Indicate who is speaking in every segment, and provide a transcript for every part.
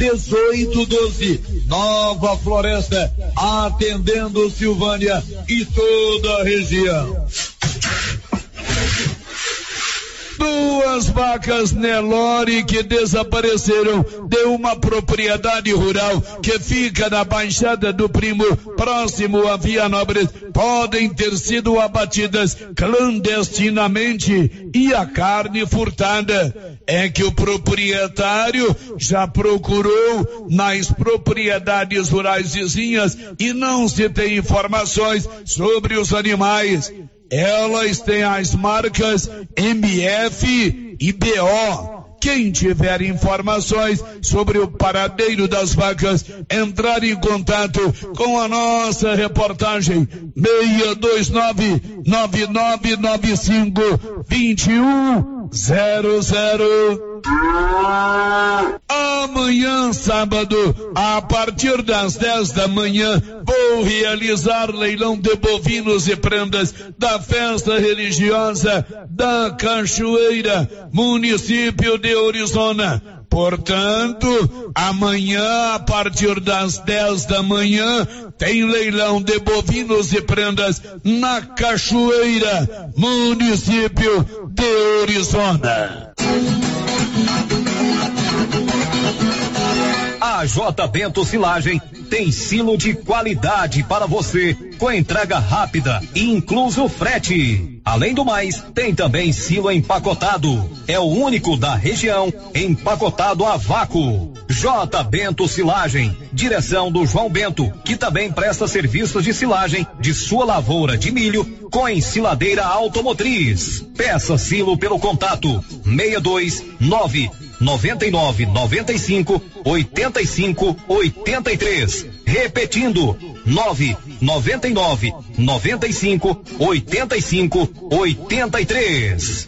Speaker 1: 1812. Nova Floresta, atendendo Silvânia e toda a região. Duas vacas Nelore que desapareceram de uma propriedade rural que fica na Baixada do Primo, próximo a Vianópolis, podem ter sido abatidas clandestinamente e a carne furtada. É que o proprietário já procurou nas propriedades rurais vizinhas e não se tem informações sobre os animais. Elas têm as marcas MF e BO. Quem tiver informações sobre o paradeiro das vacas, entrar em contato com a nossa reportagem 629 9995 2100. Amanhã, sábado, a partir das 10 da manhã, vou realizar leilão de bovinos e prendas da festa religiosa da Cachoeira, município de Orizona. Portanto, amanhã, a partir das 10 da manhã, tem leilão de bovinos e prendas na Cachoeira, município de Orizona.
Speaker 2: A J Bento Silagem tem silo de qualidade para você, com entrega rápida e incluso frete. Além do mais, tem também silo empacotado. É o único da região empacotado a vácuo. J Bento Silagem, direção do João Bento, que também presta serviços de silagem de sua lavoura de milho com ensiladeira automotriz. Peça silo pelo contato 629 99 95 85 83. Repetindo 9 99 95 85 83.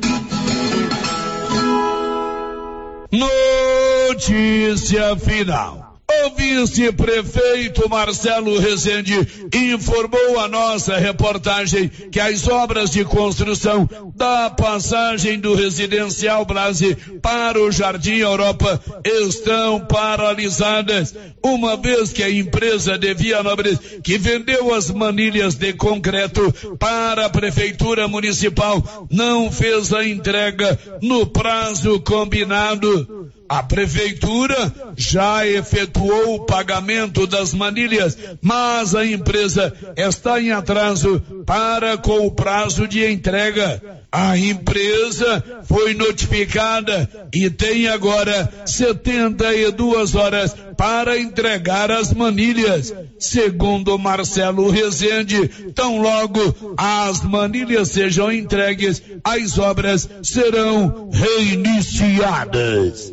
Speaker 1: Notícia final. O vice-prefeito Marcelo Rezende informou a nossa reportagem que as obras de construção da passagem do residencial Brase para o Jardim Europa estão paralisadas, uma vez que a empresa de Vianópolis, que vendeu as manilhas de concreto para a prefeitura municipal, não fez a entrega no prazo combinado. A prefeitura já efetuou o pagamento das manilhas, mas a empresa está em atraso para com o prazo de entrega. A empresa foi notificada e tem agora 72 horas para entregar as manilhas. Segundo Marcelo Rezende, tão logo as manilhas sejam entregues, as obras serão reiniciadas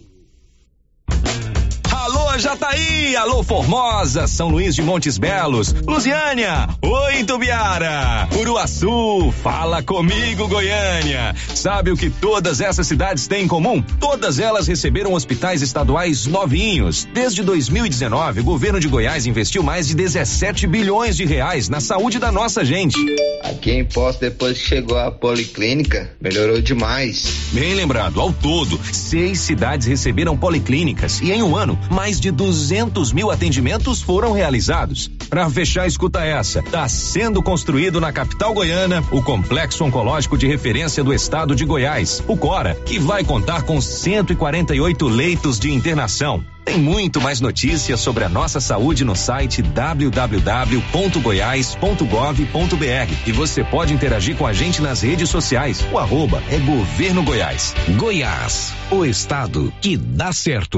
Speaker 2: Alô Jataí, alô Formosa, São Luís de Montes Belos, Lusiânia, oi Tubiara, Uruaçu, fala comigo Goiânia. Sabe o que todas essas cidades têm em comum? Todas elas receberam hospitais estaduais novinhos. Desde 2019, o governo de Goiás investiu mais de 17 bilhões de reais na saúde da nossa gente.
Speaker 3: Aqui em Poço, depois que chegou a policlínica, melhorou demais.
Speaker 2: Bem lembrado, ao todo, seis cidades receberam policlínicas e em um ano mais de 200 mil atendimentos foram realizados. Para fechar, escuta essa: está sendo construído na capital goiana o Complexo Oncológico de Referência do Estado de Goiás, o CORA, que vai contar com 148 leitos de internação. Tem muito mais notícias sobre a nossa saúde no site www.goiás.gov.br e você pode interagir com a gente nas redes sociais. O arroba é Governo Goiás. Goiás, o estado que dá certo.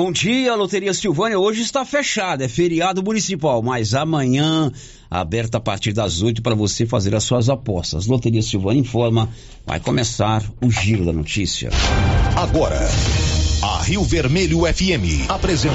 Speaker 4: Bom dia, Loteria Silvânia. Hoje está fechada, é feriado municipal, mas amanhã aberta a partir das 8 para você fazer as suas apostas. Loteria Silvânia informa, vai começar o Giro da Notícia.
Speaker 5: Agora, a Rio Vermelho FM apresenta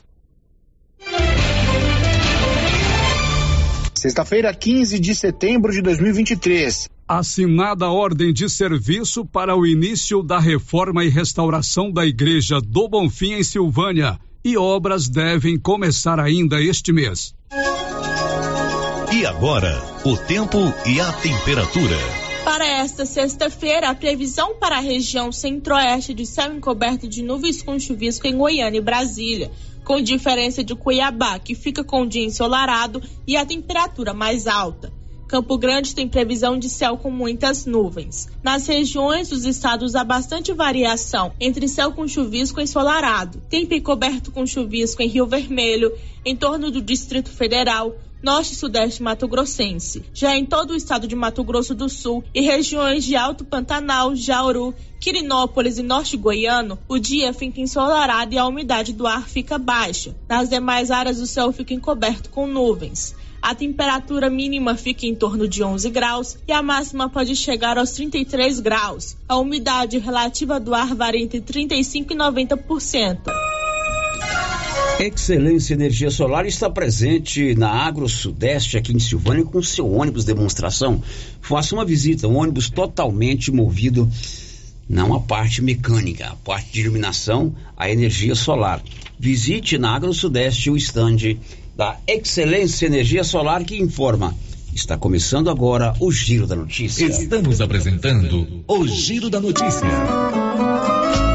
Speaker 6: Sexta-feira, 15 de setembro de 2023
Speaker 7: assinada a ordem de serviço para o início da reforma e restauração da Igreja do Bonfim em Silvânia e obras devem começar ainda este mês.
Speaker 5: E agora, o tempo e a temperatura.
Speaker 8: Para esta sexta-feira, a previsão para a região centro-oeste de céu encoberto de nuvens com chuvisco em Goiânia e Brasília, com diferença de Cuiabá, que fica com o dia ensolarado e a temperatura mais alta. Campo Grande tem previsão de céu com muitas nuvens. Nas regiões dos estados há bastante variação entre céu com chuvisco ensolarado. Tempo coberto com chuvisco em Rio Vermelho, em torno do Distrito Federal, norte e sudeste Mato Grossense. Já em todo o estado de Mato Grosso do Sul e regiões de Alto Pantanal, Jauru, Quirinópolis e Norte Goiano, o dia fica ensolarado e a umidade do ar fica baixa. Nas demais áreas, o céu fica encoberto com nuvens. A temperatura mínima fica em torno de 11 graus e a máxima pode chegar aos 33 graus. A umidade relativa do ar varia entre 35 e 90%.
Speaker 4: Excelência Energia Solar está presente na Agro Sudeste, aqui em Silvânia, com seu ônibus demonstração. Faça uma visita, um ônibus totalmente movido, não a parte mecânica, a parte de iluminação, a energia solar. Visite na Agro Sudeste o estande da Excelência Energia Solar que informa. Está começando agora o Giro da Notícia.
Speaker 9: Estamos apresentando o Giro da Notícia.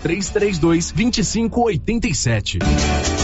Speaker 9: 3332 2587.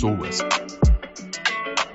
Speaker 9: pessoas.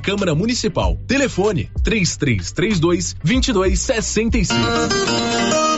Speaker 9: Câmara Municipal. Telefone 3332 2265.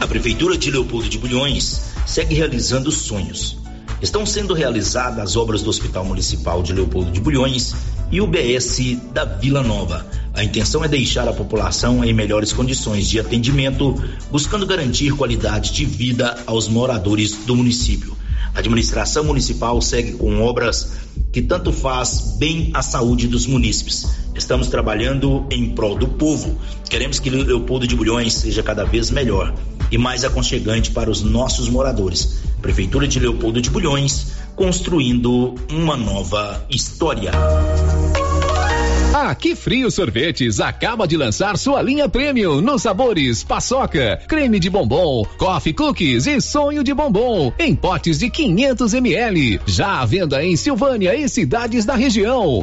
Speaker 10: A Prefeitura de Leopoldo de Bulhões segue realizando sonhos. Estão sendo realizadas as obras do Hospital Municipal de Leopoldo de Bulhões e o BS da Vila Nova. A intenção é deixar a população em melhores condições de atendimento, buscando garantir qualidade de vida aos moradores do município. A administração municipal segue com obras que tanto faz bem à saúde dos munícipes. Estamos trabalhando em prol do povo. Queremos que Leopoldo de Bulhões seja cada vez melhor e mais aconchegante para os nossos moradores. Prefeitura de Leopoldo de Bulhões, construindo uma nova história.
Speaker 11: A Que Frio Sorvetes acaba de lançar sua linha premium nos sabores paçoca, creme de bombom, coffee cookies e sonho de bombom em potes de 500 ml. Já à venda em Silvânia e cidades da região.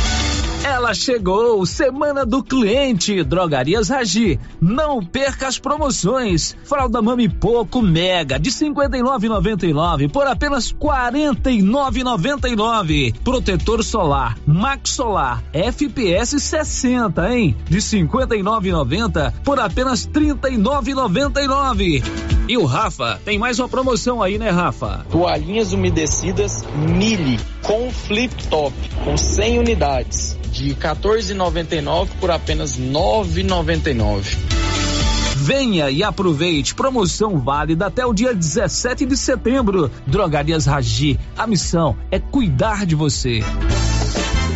Speaker 12: Ela chegou, Semana do Cliente, Drogarias Ragi. Não perca as promoções. Fralda Mami Poco Mega de 59,99 por apenas 49,99. Protetor solar Max Solar FPS 60, hein? De 59,90 por apenas 39,99. E o Rafa tem mais uma promoção aí, né, Rafa?
Speaker 13: Toalhinhas umedecidas Mili com flip top com 100 unidades de 14,99 por apenas 9,99.
Speaker 12: Venha e aproveite. Promoção válida até o dia 17 de setembro. Drogarias Ragi. A missão é cuidar de você.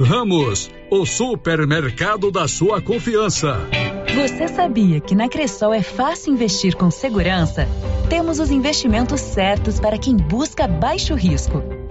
Speaker 7: Ramos, o supermercado da sua confiança.
Speaker 14: Você sabia que na Cressol é fácil investir com segurança? Temos os investimentos certos para quem busca baixo risco.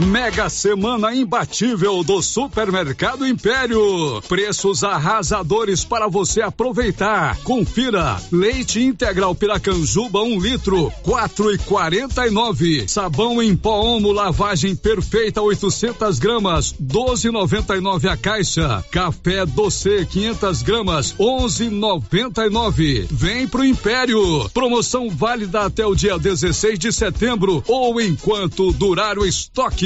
Speaker 7: Mega Semana Imbatível do Supermercado Império. Preços arrasadores para você aproveitar. Confira. Leite integral Piracanjuba 1 um litro, quatro e quarenta e nove. Sabão em pó Omo lavagem perfeita 800 gramas, 12,99 a caixa. Café doce 500 gramas, 11,99. Vem pro Império. Promoção válida até o dia 16 de setembro ou enquanto durar o estoque.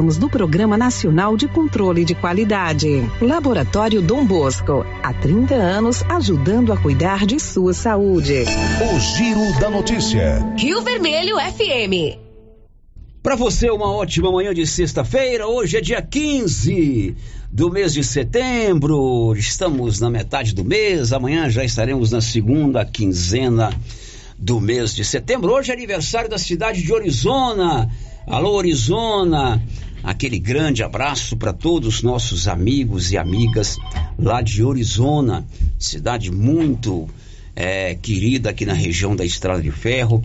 Speaker 15: Participamos do Programa Nacional de Controle de Qualidade. Laboratório Dom Bosco, há 30 anos ajudando a cuidar de sua saúde.
Speaker 16: O Giro da Notícia.
Speaker 17: Rio Vermelho FM.
Speaker 4: Para você, uma ótima manhã de sexta-feira. Hoje é dia 15 do mês de setembro. Estamos na metade do mês. Amanhã já estaremos na segunda quinzena do mês de setembro. Hoje é aniversário da cidade de Orizona. Alô, Orizona! Aquele grande abraço para todos os nossos amigos e amigas lá de Orizona, cidade muito é, querida aqui na região da Estrada de Ferro,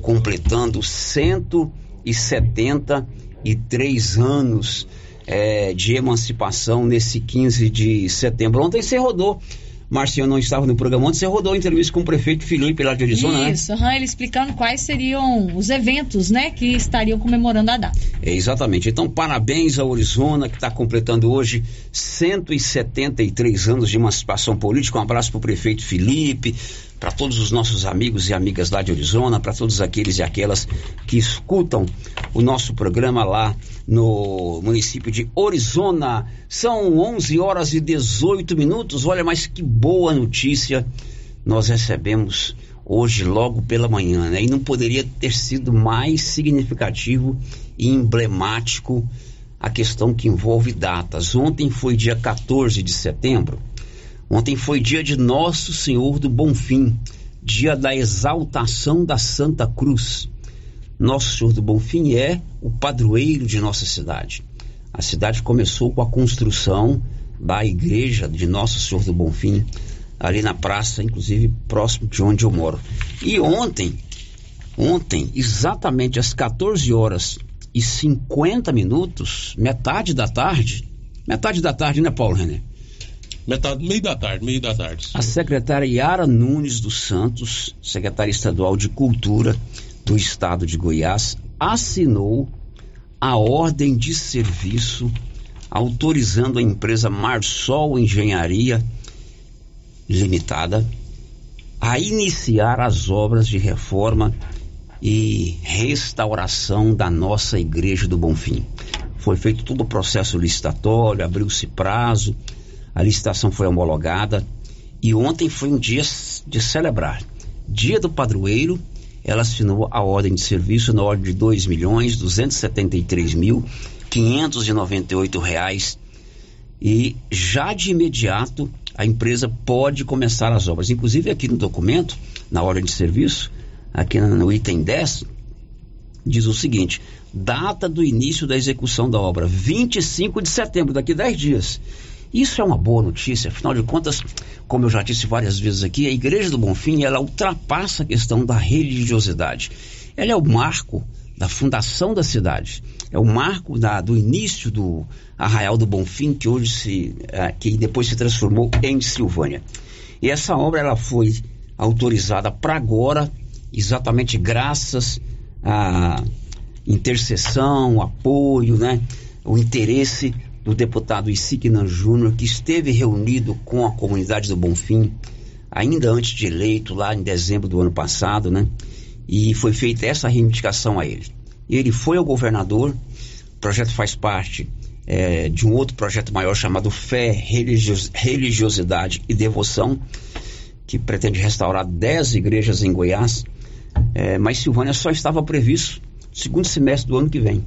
Speaker 4: completando 173 anos é, de emancipação nesse 15 de setembro. Ontem você rodou Marciano não estava no programa ontem, você rodou a entrevista com o prefeito Felipe lá de Arizona,
Speaker 18: Isso, né? Isso, ele explicando quais seriam os eventos, né, que estariam comemorando a data.
Speaker 4: É, exatamente. Então, parabéns ao Arizona, que está completando hoje 173 anos de emancipação política. Um abraço para o prefeito Felipe, para todos os nossos amigos e amigas lá de Arizona, para todos aqueles e aquelas que escutam o nosso programa lá no município de Arizona. São 11 horas e 18 minutos. Olha, mas que boa notícia nós recebemos hoje, logo pela manhã, né? E não poderia ter sido mais significativo e emblemático a questão que envolve datas. Ontem foi dia 14 de setembro Ontem foi dia de Nosso Senhor do Bonfim, dia da exaltação da Santa Cruz. Nosso Senhor do Bonfim é o padroeiro de nossa cidade. A cidade começou com a construção da igreja de Nosso Senhor do Bonfim, ali na praça, inclusive próximo de onde eu moro. E ontem, ontem, exatamente às 14 horas e 50 minutos, metade da tarde, metade da tarde, né, Paulo René?
Speaker 19: Metade, meio da tarde, meio da tarde.
Speaker 4: A secretária Yara Nunes dos Santos, secretária estadual de Cultura do Estado de Goiás, assinou a ordem de serviço autorizando a empresa Marsol Engenharia Limitada a iniciar as obras de reforma e restauração da nossa Igreja do Bonfim. Foi feito todo o processo licitatório, abriu-se prazo a licitação foi homologada e ontem foi um dia de celebrar. Dia do padroeiro, ela assinou a ordem de serviço na ordem de dois milhões duzentos setenta e três mil quinhentos e noventa e oito reais e já de imediato a empresa pode começar as obras. Inclusive aqui no documento, na ordem de serviço, aqui no item 10, diz o seguinte: data do início da execução da obra, 25 de setembro, daqui 10 dias. Isso é uma boa notícia, afinal de contas, como eu já disse várias vezes aqui, a Igreja do Bonfim, ela ultrapassa a questão da religiosidade. Ela é o marco da fundação da cidade. É o marco da, do início do Arraial do Bonfim, que hoje se, é, que depois se transformou em Silvânia. E essa obra ela foi autorizada para agora, exatamente graças à intercessão, apoio, né, o interesse do deputado Isignan Júnior, que esteve reunido com a comunidade do Bonfim, ainda antes de eleito, lá em dezembro do ano passado, né? E foi feita essa reivindicação a ele. Ele foi ao governador, o projeto faz parte é, de um outro projeto maior chamado Fé, Religios- Religiosidade e Devoção, que pretende restaurar 10 igrejas em Goiás. É, mas Silvânia só estava previsto segundo semestre do ano que vem.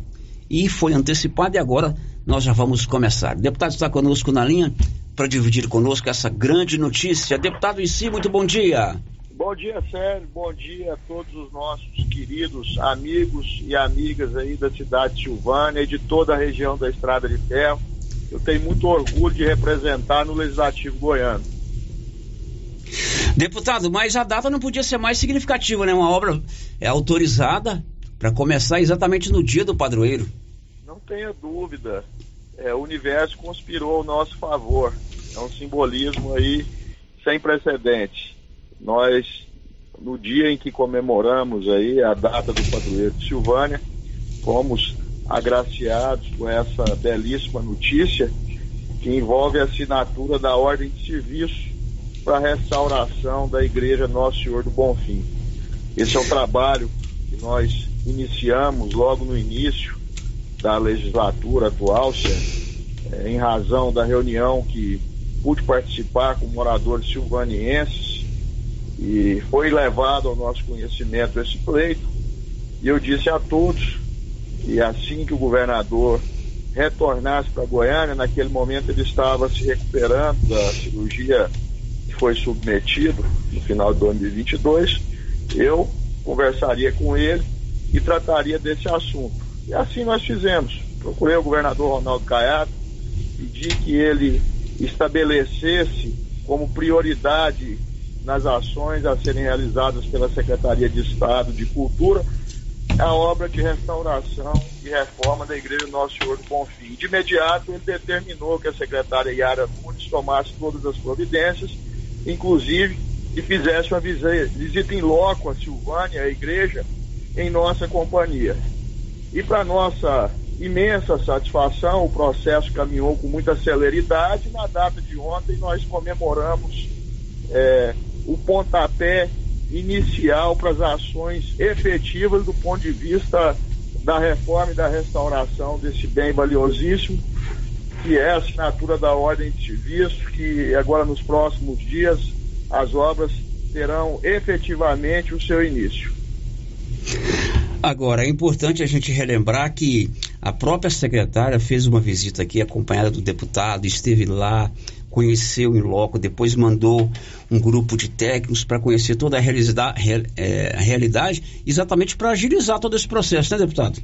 Speaker 4: E foi antecipado e agora nós já vamos começar. O deputado está conosco na linha para dividir conosco essa grande notícia. Deputado em si, muito bom dia.
Speaker 20: Bom dia, Sérgio. Bom dia a todos os nossos queridos amigos e amigas aí da cidade de Silvânia e de toda a região da Estrada de Ferro. Eu tenho muito orgulho de representar no Legislativo Goiano.
Speaker 4: Deputado, mas a data não podia ser mais significativa, né? Uma obra é autorizada para começar exatamente no dia do padroeiro.
Speaker 20: Tenha dúvida, é, o universo conspirou ao nosso favor. É um simbolismo aí sem precedente. Nós, no dia em que comemoramos aí a data do padroeiro de Silvânia, fomos agraciados com essa belíssima notícia que envolve a assinatura da ordem de serviço para a restauração da Igreja Nosso Senhor do Bonfim. Esse é um trabalho que nós iniciamos logo no início da legislatura atual, eh, em razão da reunião que pude participar com moradores silvanienses e foi levado ao nosso conhecimento esse pleito e eu disse a todos que assim que o governador retornasse para Goiânia, naquele momento ele estava se recuperando da cirurgia que foi submetido no final de 2022, eu conversaria com ele e trataria desse assunto. E assim nós fizemos. Procurei o governador Ronaldo Caiado, pedi que ele estabelecesse como prioridade nas ações a serem realizadas pela Secretaria de Estado de Cultura a obra de restauração e reforma da Igreja Nosso Senhor do Bonfim. De imediato, ele determinou que a secretária Yara Nunes tomasse todas as providências, inclusive que fizesse uma visi- visita em loco a Silvânia, a igreja, em nossa companhia. E para nossa imensa satisfação, o processo caminhou com muita celeridade. Na data de ontem, nós comemoramos eh, o pontapé inicial para as ações efetivas do ponto de vista da reforma e da restauração desse bem valiosíssimo, que é a assinatura da ordem de serviço, que agora nos próximos dias as obras terão efetivamente o seu início.
Speaker 4: Agora, é importante a gente relembrar que a própria secretária fez uma visita aqui acompanhada do deputado, esteve lá, conheceu em loco, depois mandou um grupo de técnicos para conhecer toda a, é, realidade, exatamente para agilizar todo esse processo, né, deputado?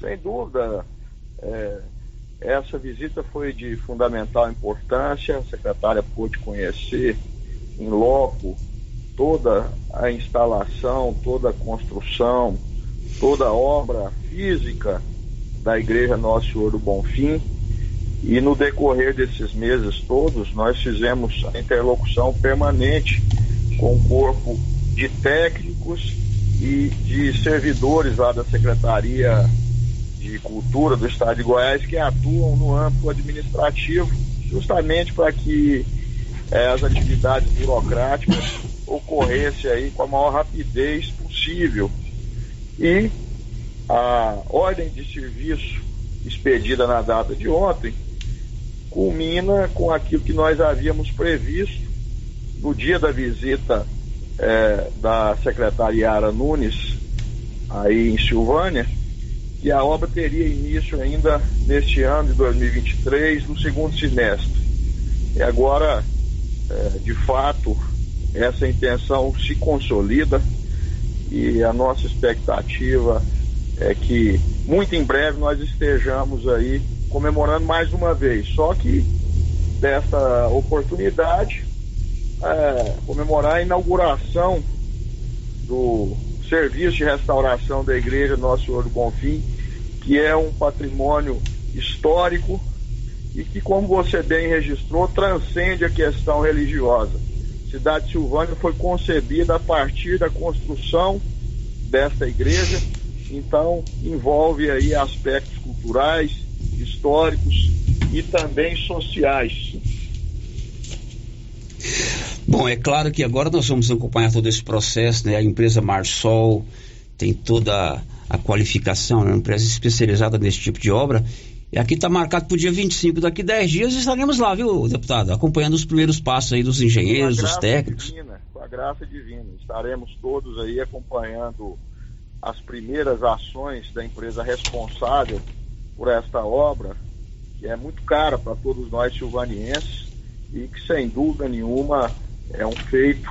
Speaker 20: Sem dúvida, é, essa visita foi de fundamental importância. A secretária pôde conhecer em loco toda a instalação, toda a construção, toda a obra física da Igreja Nosso Senhor do Bonfim. E no decorrer desses meses todos, nós fizemos a interlocução permanente com o corpo de técnicos e de servidores lá da Secretaria de Cultura do Estado de Goiás que atuam no âmbito administrativo, justamente para que eh, as atividades burocráticas ocorressem aí com a maior rapidez possível. E a ordem de serviço expedida na data de ontem culmina com aquilo que nós havíamos previsto no dia da visita eh, da secretária Yara Nunes aí em Silvânia, que a obra teria início ainda neste ano de 2023, no segundo semestre. E agora, eh, de fato, essa intenção se consolida e a nossa expectativa é que muito em breve nós estejamos aí comemorando mais uma vez. Só que dessa oportunidade, é, comemorar a inauguração do serviço de restauração da Igreja Nosso Senhor do Bonfim, que é um patrimônio histórico e que, como você bem registrou, transcende a questão religiosa. Cidade de Silvânia foi concebida a partir da construção desta igreja, então envolve aí aspectos culturais, históricos e também sociais.
Speaker 4: Bom, é claro que agora nós vamos acompanhar todo esse processo, né? A empresa Marsol tem toda a qualificação, é uma empresa especializada nesse tipo de obra E aqui está marcado para o dia 25, daqui 10 dias, estaremos lá, viu, deputado? Acompanhando os primeiros passos aí dos engenheiros, dos técnicos.
Speaker 20: Divina, com a graça divina. Estaremos todos aí acompanhando as primeiras ações da empresa responsável por esta obra, que é muito cara para todos nós silvanienses e que, sem dúvida nenhuma, é um feito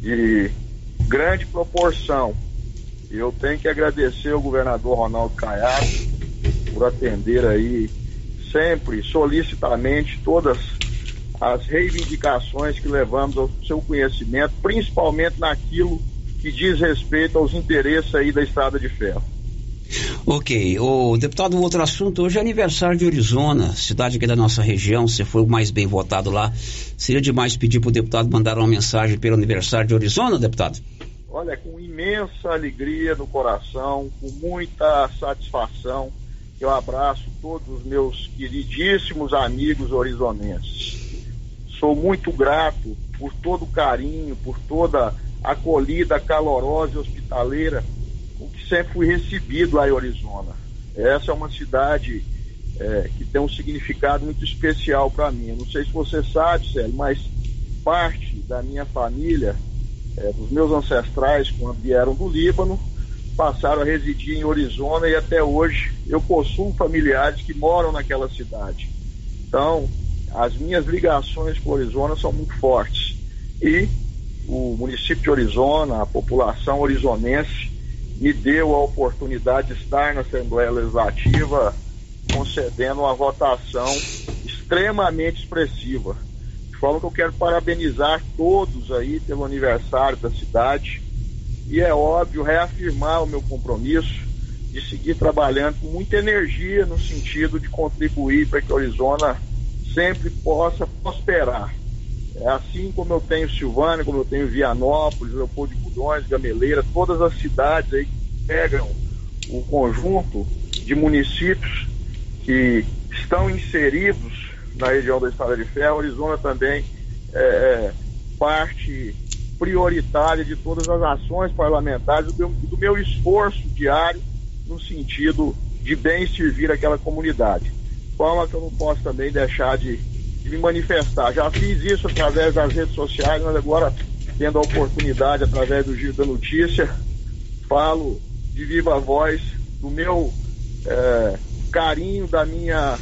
Speaker 20: de grande proporção. E eu tenho que agradecer ao governador Ronaldo Caiado por atender aí sempre, solicitamente, todas as reivindicações que levamos ao seu conhecimento, principalmente naquilo que diz respeito aos interesses aí da Estrada de Ferro.
Speaker 4: Ok, o deputado, um outro assunto, hoje é aniversário de Arizona, cidade aqui da nossa região, você foi o mais bem votado lá. Seria demais pedir para o deputado mandar uma mensagem pelo aniversário de Arizona, deputado?
Speaker 20: Olha, com imensa alegria no coração, com muita satisfação, eu abraço todos os meus queridíssimos amigos horizonenses. Sou muito grato por todo o carinho, por toda a acolhida calorosa e hospitaleira com que sempre fui recebido lá em Arizona. Essa é uma cidade é, que tem um significado muito especial para mim. Não sei se você sabe, Célio, mas parte da minha família, é, dos meus ancestrais, quando vieram do Líbano, passaram a residir em Arizona e até hoje eu possuo familiares que moram naquela cidade. Então, as minhas ligações com Arizona são muito fortes. E o município de Arizona, a população orizonense, me deu a oportunidade de estar na Assembleia Legislativa concedendo uma votação extremamente expressiva. De forma que eu quero parabenizar todos aí pelo aniversário da cidade e é óbvio reafirmar o meu compromisso de seguir trabalhando com muita energia no sentido de contribuir para que a Arizona sempre possa prosperar. É assim como eu tenho Silvânia, como eu tenho Vianópolis, Leopoldo de Budões, Gameleira, todas as cidades aí que pegam o conjunto de municípios que estão inseridos na região da Estrada de Ferro, Arizona também é, é parte prioritária de todas as ações parlamentares, do meu, do meu esforço diário no sentido de bem servir aquela comunidade. Forma que eu não posso também deixar de, de me manifestar. Já fiz isso através das redes sociais, mas agora, tendo a oportunidade, através do Giro da Notícia, falo de viva voz do meu é, carinho, da minha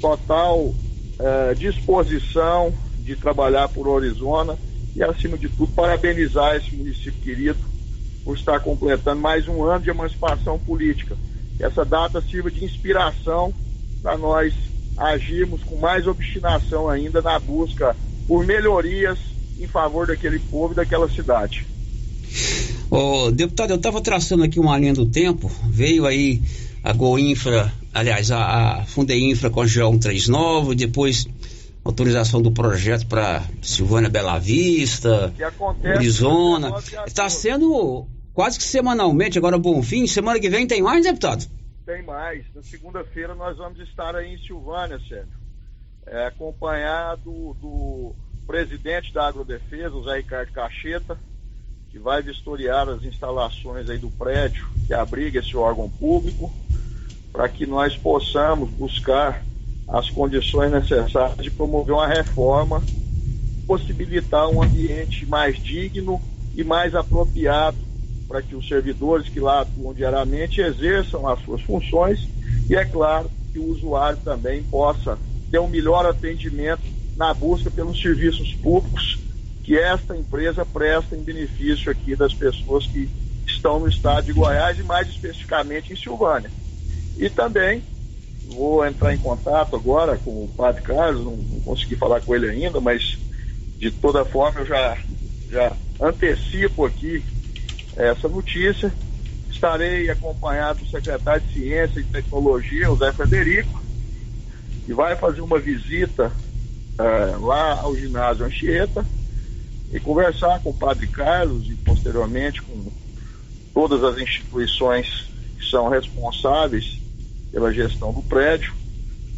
Speaker 20: total é, disposição de trabalhar por Arizona e, acima de tudo, parabenizar esse município querido por estar completando mais um ano de emancipação política. Que essa data sirva de inspiração para nós agirmos com mais obstinação ainda na busca por melhorias em favor daquele povo e daquela cidade.
Speaker 4: Ô, deputado, eu estava traçando aqui uma linha do tempo, veio aí a Goinfra, aliás, a, a Fundeinfra com a G139, depois autorização do projeto para Silvânia Bela Vista, Arizona. Está sendo quase que semanalmente, agora bom fim. Semana que vem tem mais, deputado?
Speaker 20: Tem mais. Na segunda-feira nós vamos estar aí em Silvânia, Sérgio. É, acompanhado do presidente da Agrodefesa, o Zé Ricardo Cacheta, que vai vistoriar as instalações aí do prédio que abriga esse órgão público, para que nós possamos buscar as condições necessárias de promover uma reforma, possibilitar um ambiente mais digno e mais apropriado para que os servidores que lá atuam diariamente exerçam as suas funções e, é claro, que o usuário também possa ter um melhor atendimento na busca pelos serviços públicos que esta empresa presta em benefício aqui das pessoas que estão no estado de Goiás e mais especificamente em Silvânia. E também Vou entrar em contato agora com o Padre Carlos, não, não consegui falar com ele ainda, mas de toda forma eu já, já antecipo aqui essa notícia. Estarei acompanhado do secretário de Ciência e Tecnologia, o Zé Frederico, que vai fazer uma visita uh, lá ao ginásio Anchieta e conversar com o Padre Carlos e posteriormente com todas as instituições que são responsáveis pela gestão do prédio,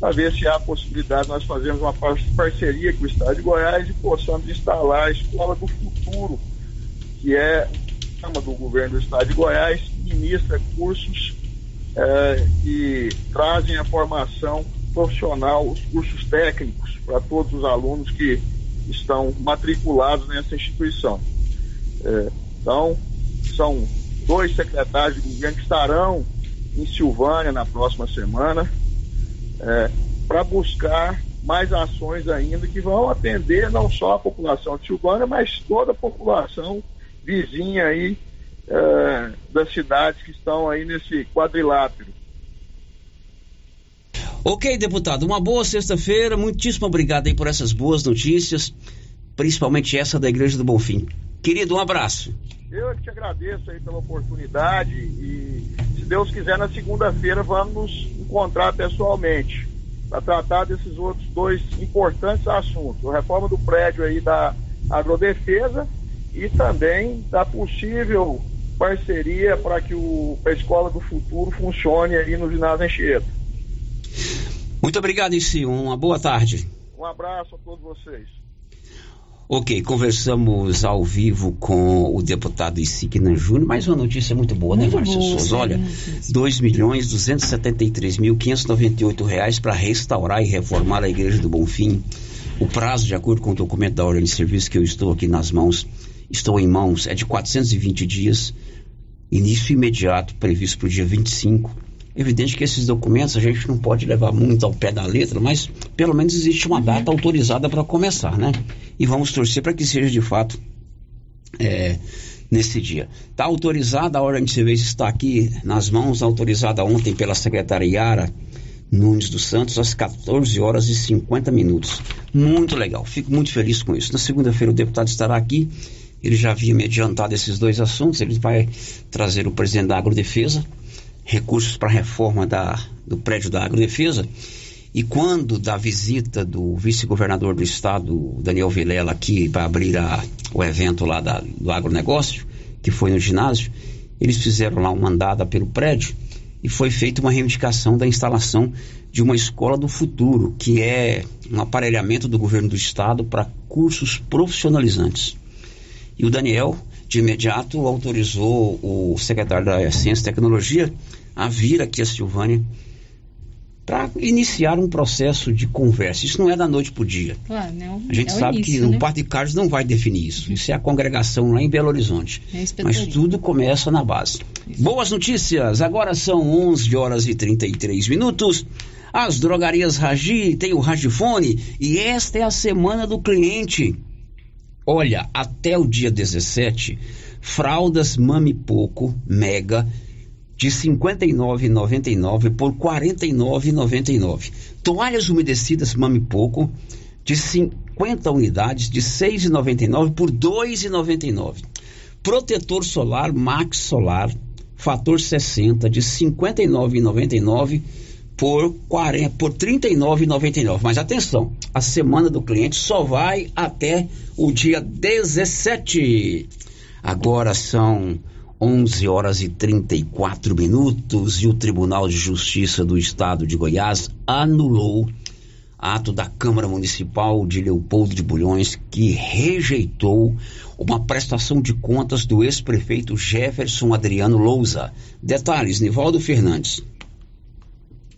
Speaker 20: para ver se há a possibilidade de nós fazermos uma parceria com o Estado de Goiás e possamos instalar a Escola do Futuro, que é uma do governo do Estado de Goiás, que ministra cursos que trazem a formação profissional, os cursos técnicos para todos os alunos que estão matriculados nessa instituição. É, então, são dois secretários de governo que estarão em Silvânia na próxima semana é, para buscar mais ações ainda que vão atender não só a população de Silvânia, mas toda a população vizinha aí é, das cidades que estão aí nesse quadrilátero.
Speaker 4: Ok, deputado, uma boa sexta-feira. Muitíssimo obrigado aí por essas boas notícias, principalmente essa da Igreja do Bonfim. Querido, um abraço.
Speaker 20: Eu é que te agradeço aí pela oportunidade e, se Deus quiser, na segunda-feira vamos nos encontrar pessoalmente para tratar desses outros dois importantes assuntos: a reforma do prédio aí da agrodefesa e também da possível parceria para que o, a Escola do Futuro funcione aí no ginásio Anchieta.
Speaker 4: Muito obrigado, Isi. Uma boa tarde.
Speaker 20: Um abraço a todos vocês.
Speaker 4: Ok, conversamos ao vivo com o deputado Isignan Júnior. Mais uma notícia muito boa, né, muito né, Márcio Souza? Olha, R$ milhões e mil reais para restaurar e reformar a Igreja do Bonfim. O prazo, de acordo com o documento da ordem de serviço que eu estou aqui nas mãos, estou em mãos, é de 420 dias. Início imediato, previsto para o dia 25 Evidente que esses documentos a gente não pode levar muito ao pé da letra, mas pelo menos existe uma data autorizada para começar, né? E vamos torcer para que seja de fato é, nesse dia. Está autorizada, a ordem de serviço está aqui nas mãos, autorizada ontem pela secretária Yara Nunes dos Santos, às 14 horas e 50 minutos. Muito legal, fico muito feliz com isso. Na segunda-feira o deputado estará aqui, ele já havia me adiantado esses dois assuntos, ele vai trazer o presidente da Agrodefesa recursos para a reforma da, do prédio da Agrodefesa. E quando da visita do vice-governador do estado, Daniel Vilela, aqui para abrir a, o evento lá da, do agronegócio, que foi no ginásio, eles fizeram lá uma andada pelo prédio e foi feita uma reivindicação da instalação de uma escola do futuro, que é um aparelhamento do governo do estado para cursos profissionalizantes. E o Daniel, de imediato, autorizou o secretário da Ciência e Tecnologia a vir aqui a Silvânia para iniciar um processo de conversa. Isso não é da noite para o dia.
Speaker 18: Claro, não,
Speaker 4: a gente é sabe início, que né? o Parque de Carlos não vai definir isso. Isso é a congregação lá em Belo Horizonte. É Mas tudo começa na base. Isso. Boas notícias. Agora são 11 horas e 33 minutos. As drogarias Ragi tem o Ragifone e esta é a semana do cliente. Olha, até o dia 17, fraldas Mami Poco Mega de R$ 59,99 por R$ 49,99. Toalhas umedecidas Mami Pouco de 50 unidades de R$ 6,99 por R$ 2,99. Protetor solar Max Solar fator 60 de R$ 59,99 por 40 por R$ 39,99. Mas atenção, a semana do cliente só vai até o dia 17. Agora são 11 horas e 34 minutos e o Tribunal de Justiça do Estado de Goiás anulou ato da Câmara Municipal de Leopoldo de Bulhões que rejeitou uma prestação de contas do ex-prefeito Jefferson Adriano Louza. Detalhes, Nivaldo Fernandes.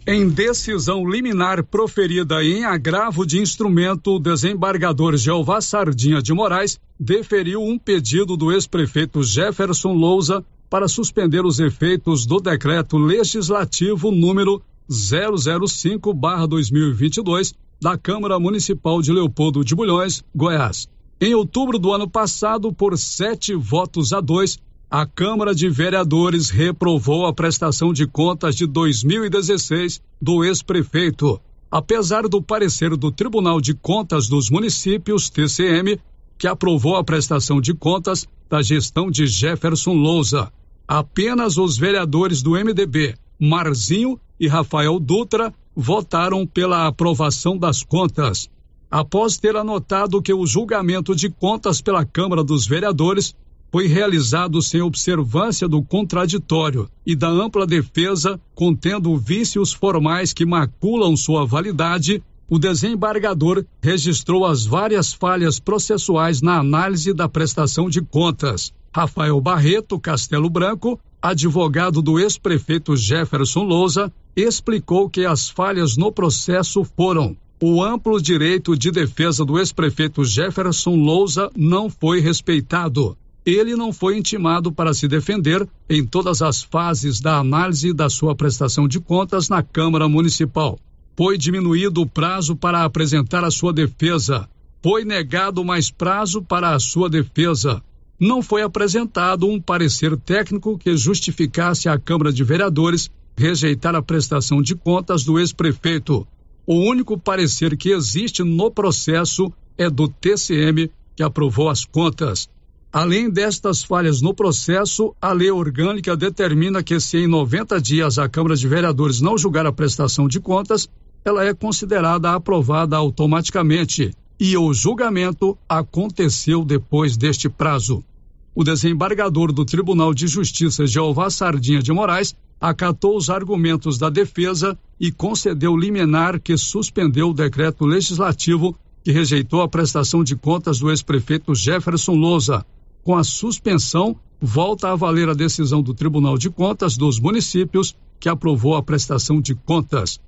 Speaker 7: Em decisão liminar proferida em agravo de instrumento, o desembargador Jeová Sardinha de Moraes deferiu um pedido do ex-prefeito Jefferson Louza para suspender os efeitos do decreto legislativo número 005/2022 da Câmara Municipal de Leopoldo de Bulhões, Goiás. Em outubro do ano passado, por sete votos a dois, a Câmara de Vereadores reprovou a prestação de contas de 2016 do ex-prefeito, apesar do parecer do Tribunal de Contas dos Municípios, TCM, que aprovou a prestação de contas da gestão de Jefferson Louza. Apenas os vereadores do MDB, Marzinho e Rafael Dutra, votaram pela aprovação das contas. Após ter anotado que o julgamento de contas pela Câmara dos Vereadores foi realizado sem observância do contraditório e da ampla defesa, contendo vícios formais que maculam sua validade, o desembargador registrou as várias falhas processuais na análise da prestação de contas. Rafael Barreto Castelo Branco, advogado do ex-prefeito Jefferson Lousa, explicou que as falhas no processo foram o amplo direito de defesa do ex-prefeito Jefferson Lousa não foi respeitado. Ele não foi intimado para se defender em todas as fases da análise da sua prestação de contas na Câmara Municipal. Foi diminuído o prazo para apresentar a sua defesa. Foi negado mais prazo para a sua defesa. Não foi apresentado um parecer técnico que justificasse à Câmara de Vereadores rejeitar a prestação de contas do ex-prefeito. O único parecer que existe no processo é do TCM, que aprovou as contas. Além destas falhas no processo, a lei orgânica determina que, se em 90 dias a Câmara de Vereadores não julgar a prestação de contas, ela é considerada aprovada automaticamente e o julgamento aconteceu depois deste prazo. O desembargador do Tribunal de Justiça, Jeová Sardinha de Moraes, acatou os argumentos da defesa e concedeu liminar que suspendeu o decreto legislativo que rejeitou a prestação de contas do ex-prefeito Jefferson Lousa. Com a suspensão, volta a valer a decisão do Tribunal de Contas dos municípios que aprovou a prestação de contas.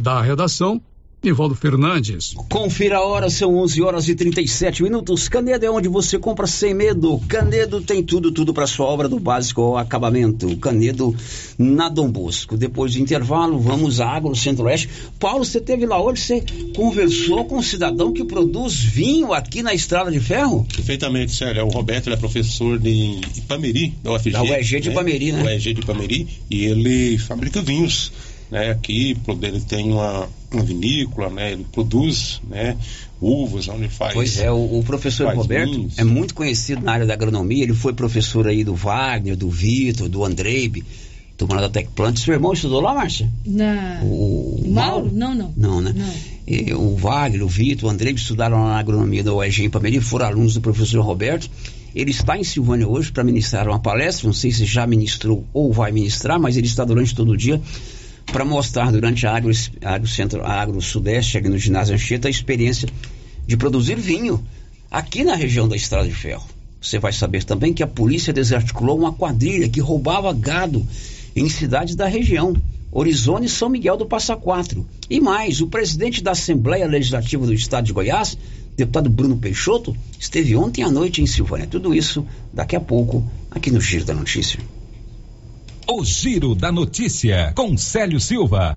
Speaker 7: Da redação, Nivaldo Fernandes.
Speaker 4: Confira a hora, são 11 horas e 37 minutos. Canedo é onde você compra sem medo. Canedo tem tudo, tudo para sua obra do básico ao acabamento. Canedo na Dom Bosco. Depois do intervalo, vamos à Agro Centro-Oeste. Paulo, você teve lá hoje, você conversou com um cidadão que produz vinho aqui na Estrada de Ferro?
Speaker 19: Perfeitamente, Sérgio. O Roberto ele é professor de Ipameri, da UFG.
Speaker 4: Da UEG de
Speaker 19: né?
Speaker 4: Ipameri, né?
Speaker 19: UEG de Ipameri. E ele fabrica vinhos. Né, aqui ele tem uma, uma vinícola, né, ele produz né, uvas, onde faz.
Speaker 4: Pois é, o, o professor Roberto
Speaker 19: vinhos.
Speaker 4: é muito conhecido na área da agronomia. Ele foi professor aí do Wagner, do Vitor, do Andreibe, do da Tec Plant. Seu irmão estudou lá, Márcia?
Speaker 18: Na...
Speaker 4: O
Speaker 18: Mauro? Não, não.
Speaker 4: Não, né?
Speaker 18: Não.
Speaker 4: E o Wagner, o Vitor, o Andreibe estudaram lá na agronomia da UEG em Pameri, foram alunos do professor Roberto. Ele está em Silvânia hoje para ministrar uma palestra. Não sei se já ministrou ou vai ministrar, mas ele está durante todo o dia para mostrar durante a Agro, Agro Centro, Agro Sudeste, aqui no ginásio Anchieta, a experiência de produzir vinho aqui na região da Estrada de Ferro. Você vai saber também que a polícia desarticulou uma quadrilha que roubava gado em cidades da região, Orizona e São Miguel do Passa Quatro. E mais, o presidente da Assembleia Legislativa do Estado de Goiás, deputado Bruno Peixoto, esteve ontem à noite em Silvânia. Tudo isso daqui a pouco aqui no Giro da Notícia.
Speaker 2: O Giro da Notícia, com Célio Silva.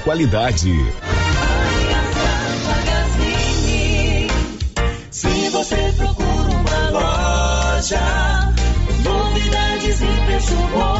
Speaker 21: qualidade.
Speaker 22: Se você procura uma loja, novidades e preço bom,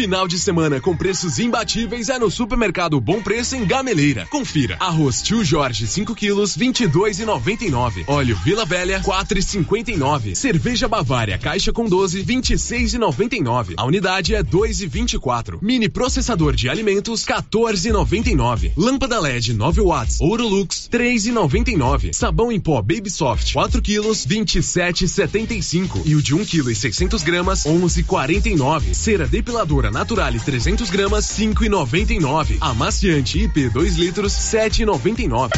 Speaker 9: Final de semana com preços imbatíveis é no Supermercado Bom Preço em Gameleira. Confira. Arroz Tio Jorge 5 quilos 22,99. Óleo Vila Velha 4,59. Cerveja Bavária caixa com 12 26,99. A unidade é 2,24. Mini processador de alimentos 14,99. Lâmpada LED 9 watts Ouro Lux 3,99. Sabão em pó Baby Soft 4 quilos 27,75 e o de 1 kg e 600 gramas 11,49. Cera depiladora Naturale 300 gramas 5,99. Amaciante IP 2 litros 7,99.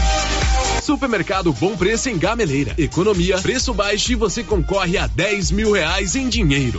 Speaker 9: Supermercado Bom Preço em Gameleira. Economia, preço baixo e você concorre a 10 mil reais em dinheiro.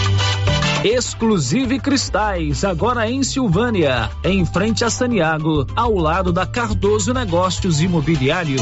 Speaker 12: Exclusive Cristais, agora em Silvânia, em frente a Saniago, ao lado da Cardoso Negócios Imobiliários.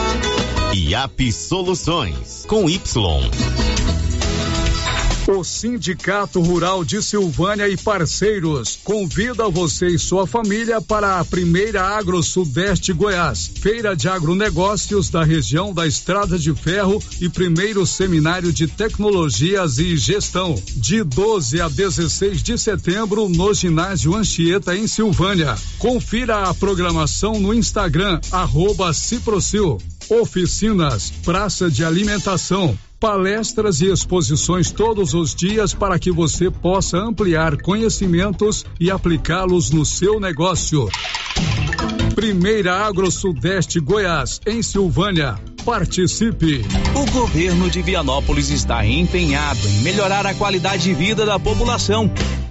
Speaker 5: IAP Soluções com Y.
Speaker 7: O Sindicato Rural de Silvânia e parceiros convida você e sua família para a primeira Agro Sudeste Goiás, feira de agronegócios da região da Estrada de Ferro e primeiro seminário de tecnologias e gestão, de 12 a 16 de setembro no ginásio Anchieta em Silvânia. Confira a programação no Instagram arroba Ciprocil. Oficinas, praça de alimentação, palestras e exposições todos os dias para que você possa ampliar conhecimentos e aplicá-los no seu negócio. Primeira Agro Sudeste Goiás, em Silvânia. Participe.
Speaker 23: O governo de Vianópolis está empenhado em melhorar a qualidade de vida da população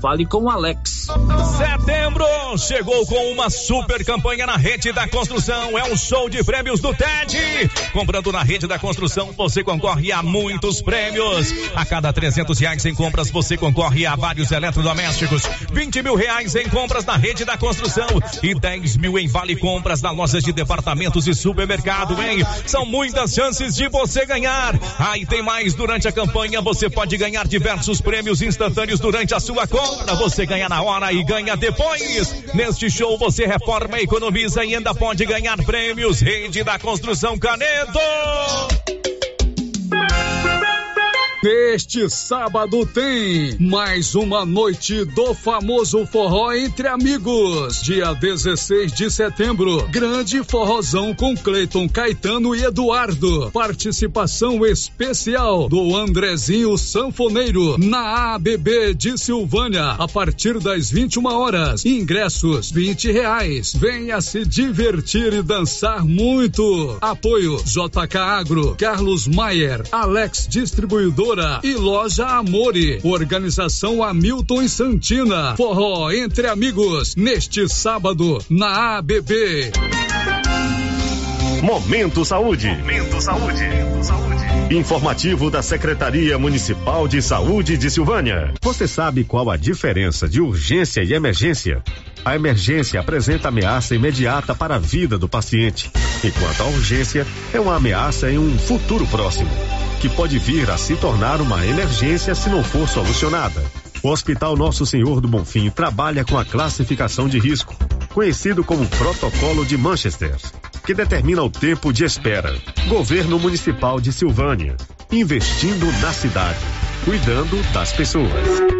Speaker 12: Fale com o Alex.
Speaker 2: Setembro chegou com uma super campanha na rede da construção. É um show de prêmios do TED. Comprando na rede da construção, você concorre a muitos prêmios. A cada 300 reais em compras, você concorre a vários eletrodomésticos. 20 mil reais em compras na rede da construção e 10 mil em vale compras na lojas de departamentos e supermercado, hein? São muitas chances de você ganhar. Aí tem mais durante a campanha, você pode ganhar diversos prêmios instantâneos durante a sua compra. Você ganha na hora e ganha depois. Neste show você reforma, economiza e ainda pode ganhar prêmios. Rede da Construção Canedo.
Speaker 7: Este sábado tem mais uma noite do famoso forró entre amigos. Dia 16 de setembro, grande forrozão com Cleiton Caetano e Eduardo. Participação especial do Andrezinho Sanfoneiro na ABB de Silvânia a partir das 21 horas. Ingressos 20 reais. Venha se divertir e dançar muito. Apoio JK Agro, Carlos Maier, Alex Distribuidor e Loja Amore. Organização Hamilton e Santina. Forró entre amigos neste sábado na ABB.
Speaker 24: Momento Saúde.
Speaker 22: Momento Saúde.
Speaker 24: Informativo da Secretaria Municipal de Saúde de Silvânia. Você sabe qual a diferença de urgência e emergência? A emergência apresenta ameaça imediata para a vida do paciente, enquanto a urgência é uma ameaça em um futuro próximo, que pode vir a se tornar uma emergência se não for solucionada. O Hospital Nosso Senhor do Bonfim trabalha com a classificação de risco, conhecido como Protocolo de Manchester, que determina o tempo de espera. Governo Municipal de Silvânia, investindo na cidade, cuidando das pessoas.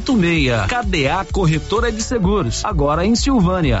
Speaker 12: 6686 KDA Corretora de Seguros, agora em Silvânia.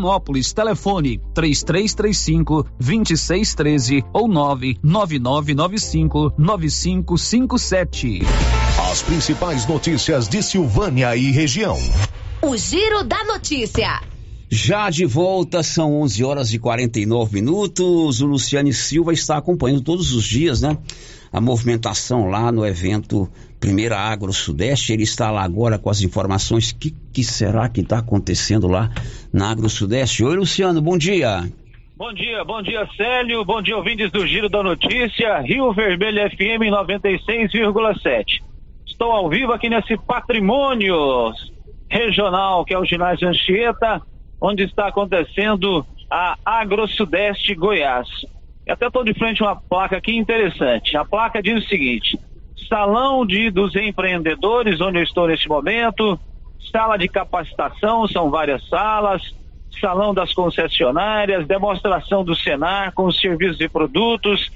Speaker 12: Vianópolis. Telefone 3335 2613 ou 99995 9557.
Speaker 24: As principais notícias de Silvânia e região.
Speaker 25: O Giro da Notícia.
Speaker 4: Já de volta, são 11 horas e 49 minutos. O Luciane Silva está acompanhando todos os dias, né? A movimentação lá no evento Primeira Agro Sudeste. Ele está lá agora com as informações. O que, que será que está acontecendo lá na Agro Sudeste? Oi, Luciano, bom dia.
Speaker 26: Bom dia, bom dia, Célio. Bom dia, ouvintes do Giro da Notícia. Rio Vermelho FM 96,7. Estou ao vivo aqui nesse patrimônio regional que é o ginásio Anchieta, onde está acontecendo a Agro Sudeste Goiás. Até estou de frente a uma placa aqui interessante. A placa diz o seguinte: Salão de, dos Empreendedores, onde eu estou neste momento, sala de capacitação, são várias salas, salão das concessionárias, demonstração do Senar com os serviços e produtos,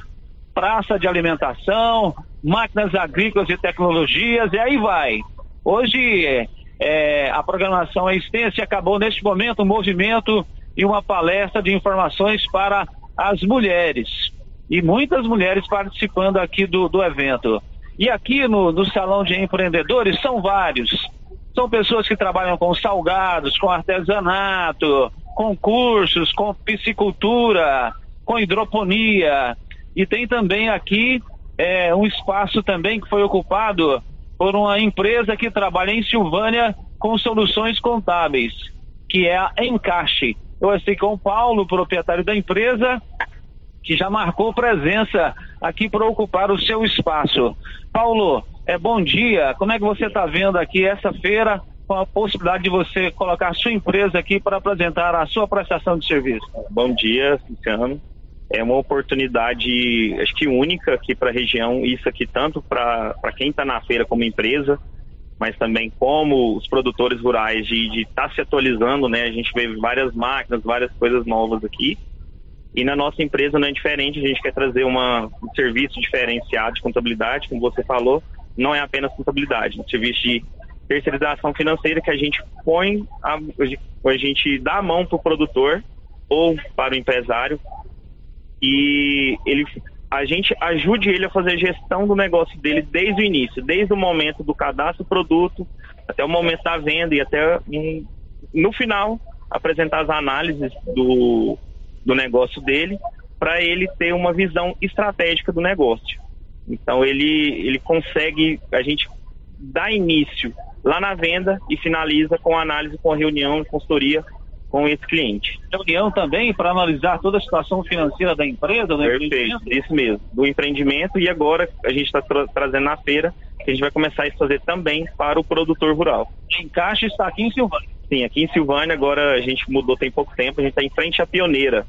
Speaker 26: praça de alimentação, máquinas agrícolas e tecnologias, e aí vai. Hoje é, a programação é extensa e acabou neste momento o movimento e uma palestra de informações para as mulheres. E muitas mulheres participando aqui do, do evento. E aqui no, no Salão de Empreendedores são vários. São pessoas que trabalham com salgados, com artesanato, com cursos, com piscicultura, com hidroponia. E tem também aqui é, um espaço também que foi ocupado por uma empresa que trabalha em Silvânia com soluções contábeis, que é a Encaixe. Eu estou com o Paulo, proprietário da empresa, que já marcou presença aqui para ocupar o seu espaço. Paulo, é bom dia. Como é que você está vendo aqui essa feira com a possibilidade de você colocar sua empresa aqui para apresentar a sua prestação de serviço?
Speaker 27: Bom dia, Luciano. É uma oportunidade, acho que única aqui para a região, isso aqui tanto para quem está na feira como empresa, mas também como os produtores rurais de estar tá se atualizando, né? A gente vê várias máquinas, várias coisas novas aqui. E na nossa empresa não é diferente, a gente quer trazer uma, um serviço diferenciado de contabilidade, como você falou, não é apenas contabilidade, é um serviço de terceirização financeira que a gente põe, a, a gente dá a mão para o produtor ou para o empresário e ele a gente ajude ele a fazer a gestão do negócio dele desde o início, desde o momento do cadastro do produto até o momento da venda e até no final apresentar as análises do, do negócio dele para ele ter uma visão estratégica do negócio. Então ele ele consegue a gente dá início lá na venda e finaliza com a análise com a reunião, consultoria com esse cliente.
Speaker 26: Reunião também para analisar toda a situação financeira da empresa, do
Speaker 27: Perfeito, isso mesmo, do empreendimento e agora a gente está tra trazendo na feira que a gente vai começar a fazer também para o produtor rural.
Speaker 26: Encaixe está aqui em Silvânia.
Speaker 27: Sim, aqui em Silvânia agora a gente mudou tem pouco tempo, a gente está em frente à Pioneira,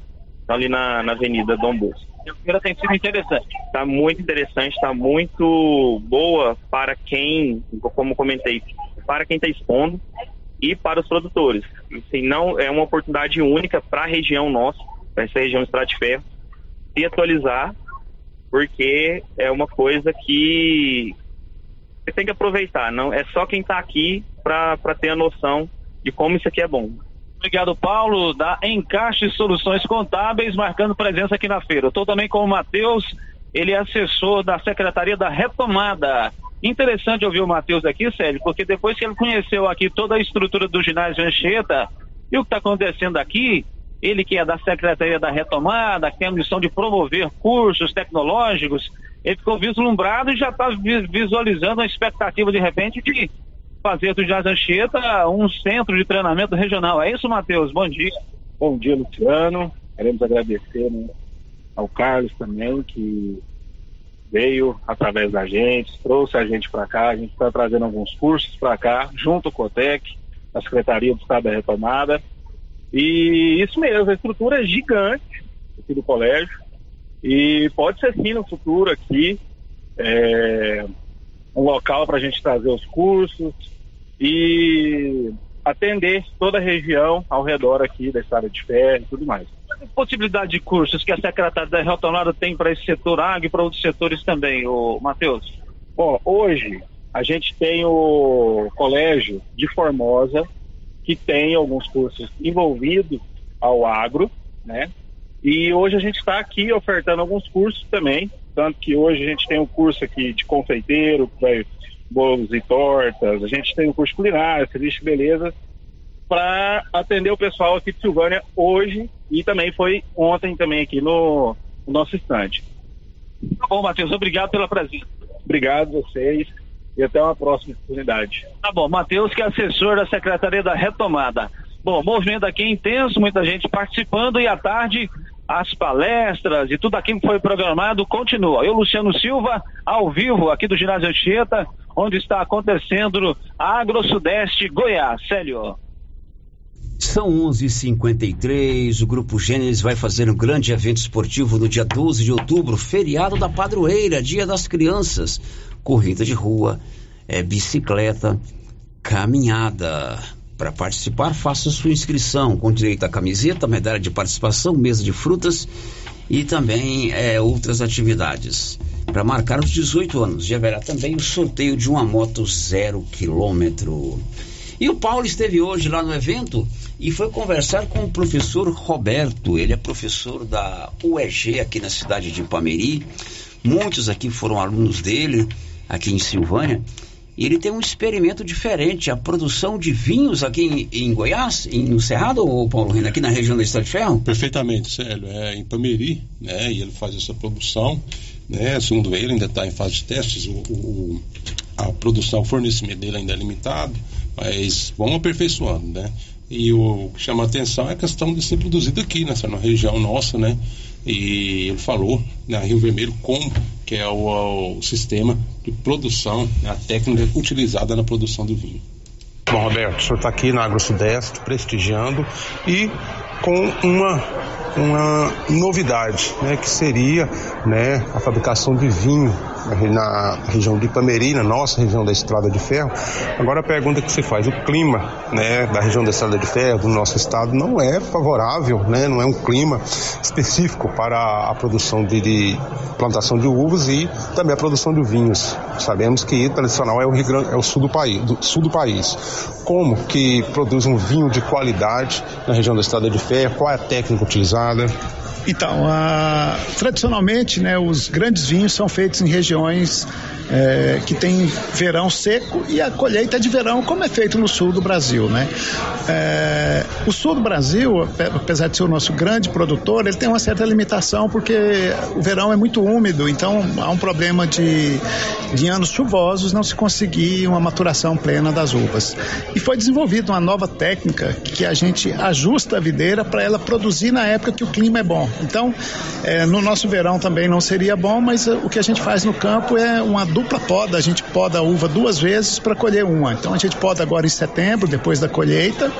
Speaker 27: ali na, na Avenida Dom Bosco.
Speaker 26: A feira tem sido interessante.
Speaker 27: Está muito interessante, está muito boa para quem, como comentei, para quem está expondo e para os produtores. Assim, não é uma oportunidade única para a região nossa, para essa região Estratiferro, se atualizar, porque é uma coisa que você tem que aproveitar. Não é só quem está aqui para ter a noção de como isso aqui é bom.
Speaker 26: Obrigado, Paulo, da Encaixe Soluções Contábeis, marcando presença aqui na feira. Estou também com o Matheus, ele é assessor da Secretaria da Retomada. Interessante ouvir o Matheus aqui, Sérgio, porque depois que ele conheceu aqui toda a estrutura do ginásio Anchieta e o que está acontecendo aqui, ele que é da Secretaria da Retomada, que tem a missão de promover cursos tecnológicos, ele ficou vislumbrado e já está visualizando a expectativa, de repente, de fazer do Anchieta um centro de treinamento regional. É isso, Matheus? Bom dia.
Speaker 28: Bom dia, Luciano. Queremos agradecer né, ao Carlos também, que veio através da gente, trouxe a gente para cá, a gente está trazendo alguns cursos para cá, junto com o COTEC, a Secretaria do Estado da Retomada. E isso mesmo, a estrutura é gigante aqui do colégio. E pode ser sim no futuro aqui é, um local para a gente trazer os cursos e atender toda a região ao redor aqui da estrada de ferro e tudo mais.
Speaker 26: Possibilidade de cursos que a Secretaria da Retomada tem para esse setor agro e para outros setores também, o Matheus?
Speaker 28: Bom, hoje a gente tem o Colégio de Formosa, que tem alguns cursos envolvidos ao agro, né? E hoje a gente está aqui ofertando alguns cursos também, tanto que hoje a gente tem um curso aqui de confeiteiro, que vai bolos e tortas, a gente tem um curso culinário, serviço de beleza, para atender o pessoal aqui de Silvânia hoje e também foi ontem também aqui no, no nosso estande.
Speaker 26: Tá bom, Matheus, obrigado pela presença.
Speaker 28: Obrigado vocês e até uma próxima oportunidade.
Speaker 26: Tá bom, Matheus, que é assessor da Secretaria da Retomada. Bom, movimento aqui é intenso, muita gente participando e à tarde as palestras e tudo aquilo que foi programado continua. Eu, Luciano Silva, ao vivo aqui do Ginásio Anchieta, onde está acontecendo a Agro Sudeste Goiás. Célio.
Speaker 4: São 11:53. O Grupo Gênesis vai fazer um grande evento esportivo no dia 12 de outubro, feriado da padroeira, Dia das Crianças. Corrida de rua, é, bicicleta, caminhada. Para participar, faça sua inscrição com direito à camiseta, medalha de participação, mesa de frutas e também é, outras atividades. Para marcar os 18 anos, já haverá também o sorteio de uma moto zero quilômetro. E o Paulo esteve hoje lá no evento e foi conversar com o professor Roberto. Ele é professor da UEG aqui na cidade de Ipameri. Muitos aqui foram alunos dele, aqui em Silvânia. Ele tem um experimento diferente, a produção de vinhos aqui em, em Goiás, em, no Cerrado, ou Paulo Renan, aqui na região da Estrada de Ferro?
Speaker 19: Perfeitamente, Célio. É em Pameri, né? E ele faz essa produção, né? Segundo ele, ainda está em fase de testes. O, o- a produção, o fornecimento dele ainda é limitado, mas vamos aperfeiçoando, né? E o que chama a atenção é a questão de ser produzido aqui, nessa na região nossa, né? E ele falou na Rio Vermelho como que é o, o sistema de produção, né? a técnica utilizada na produção do vinho.
Speaker 29: Bom, Roberto, o senhor está aqui na Agro Sudeste prestigiando e com uma, uma novidade, né, que seria né, a fabricação de vinho na região de Ipameri, na nossa região da Estrada de Ferro. Agora a pergunta que se faz, o clima né, da região da Estrada de Ferro, do nosso estado, não é favorável, né, não é um clima específico para a produção de, de plantação de uvas e também a produção de vinhos. Sabemos que tradicional é o, Grande, é o sul do país, do sul do país. Como que produz um vinho de qualidade na região da Estrada de Ferro? Qual é a técnica utilizada?
Speaker 30: Então, a- tradicionalmente, né, os grandes vinhos são feitos em regiões é, que tem verão seco e a colheita é de verão, como é feito no sul do Brasil, né? É, o sul do Brasil, ape- apesar de ser o nosso grande produtor, ele tem uma certa limitação porque o verão é muito úmido, então há um problema de, de anos chuvosos não se conseguir uma maturação plena das uvas. E foi desenvolvida uma nova técnica que a gente ajusta a videira para ela produzir na época que o clima é bom. Então, eh, no nosso verão também não seria bom, mas o que a gente faz no campo é uma dupla poda. A gente poda a uva duas vezes para colher uma. Então, a gente poda agora em setembro, depois da colheita.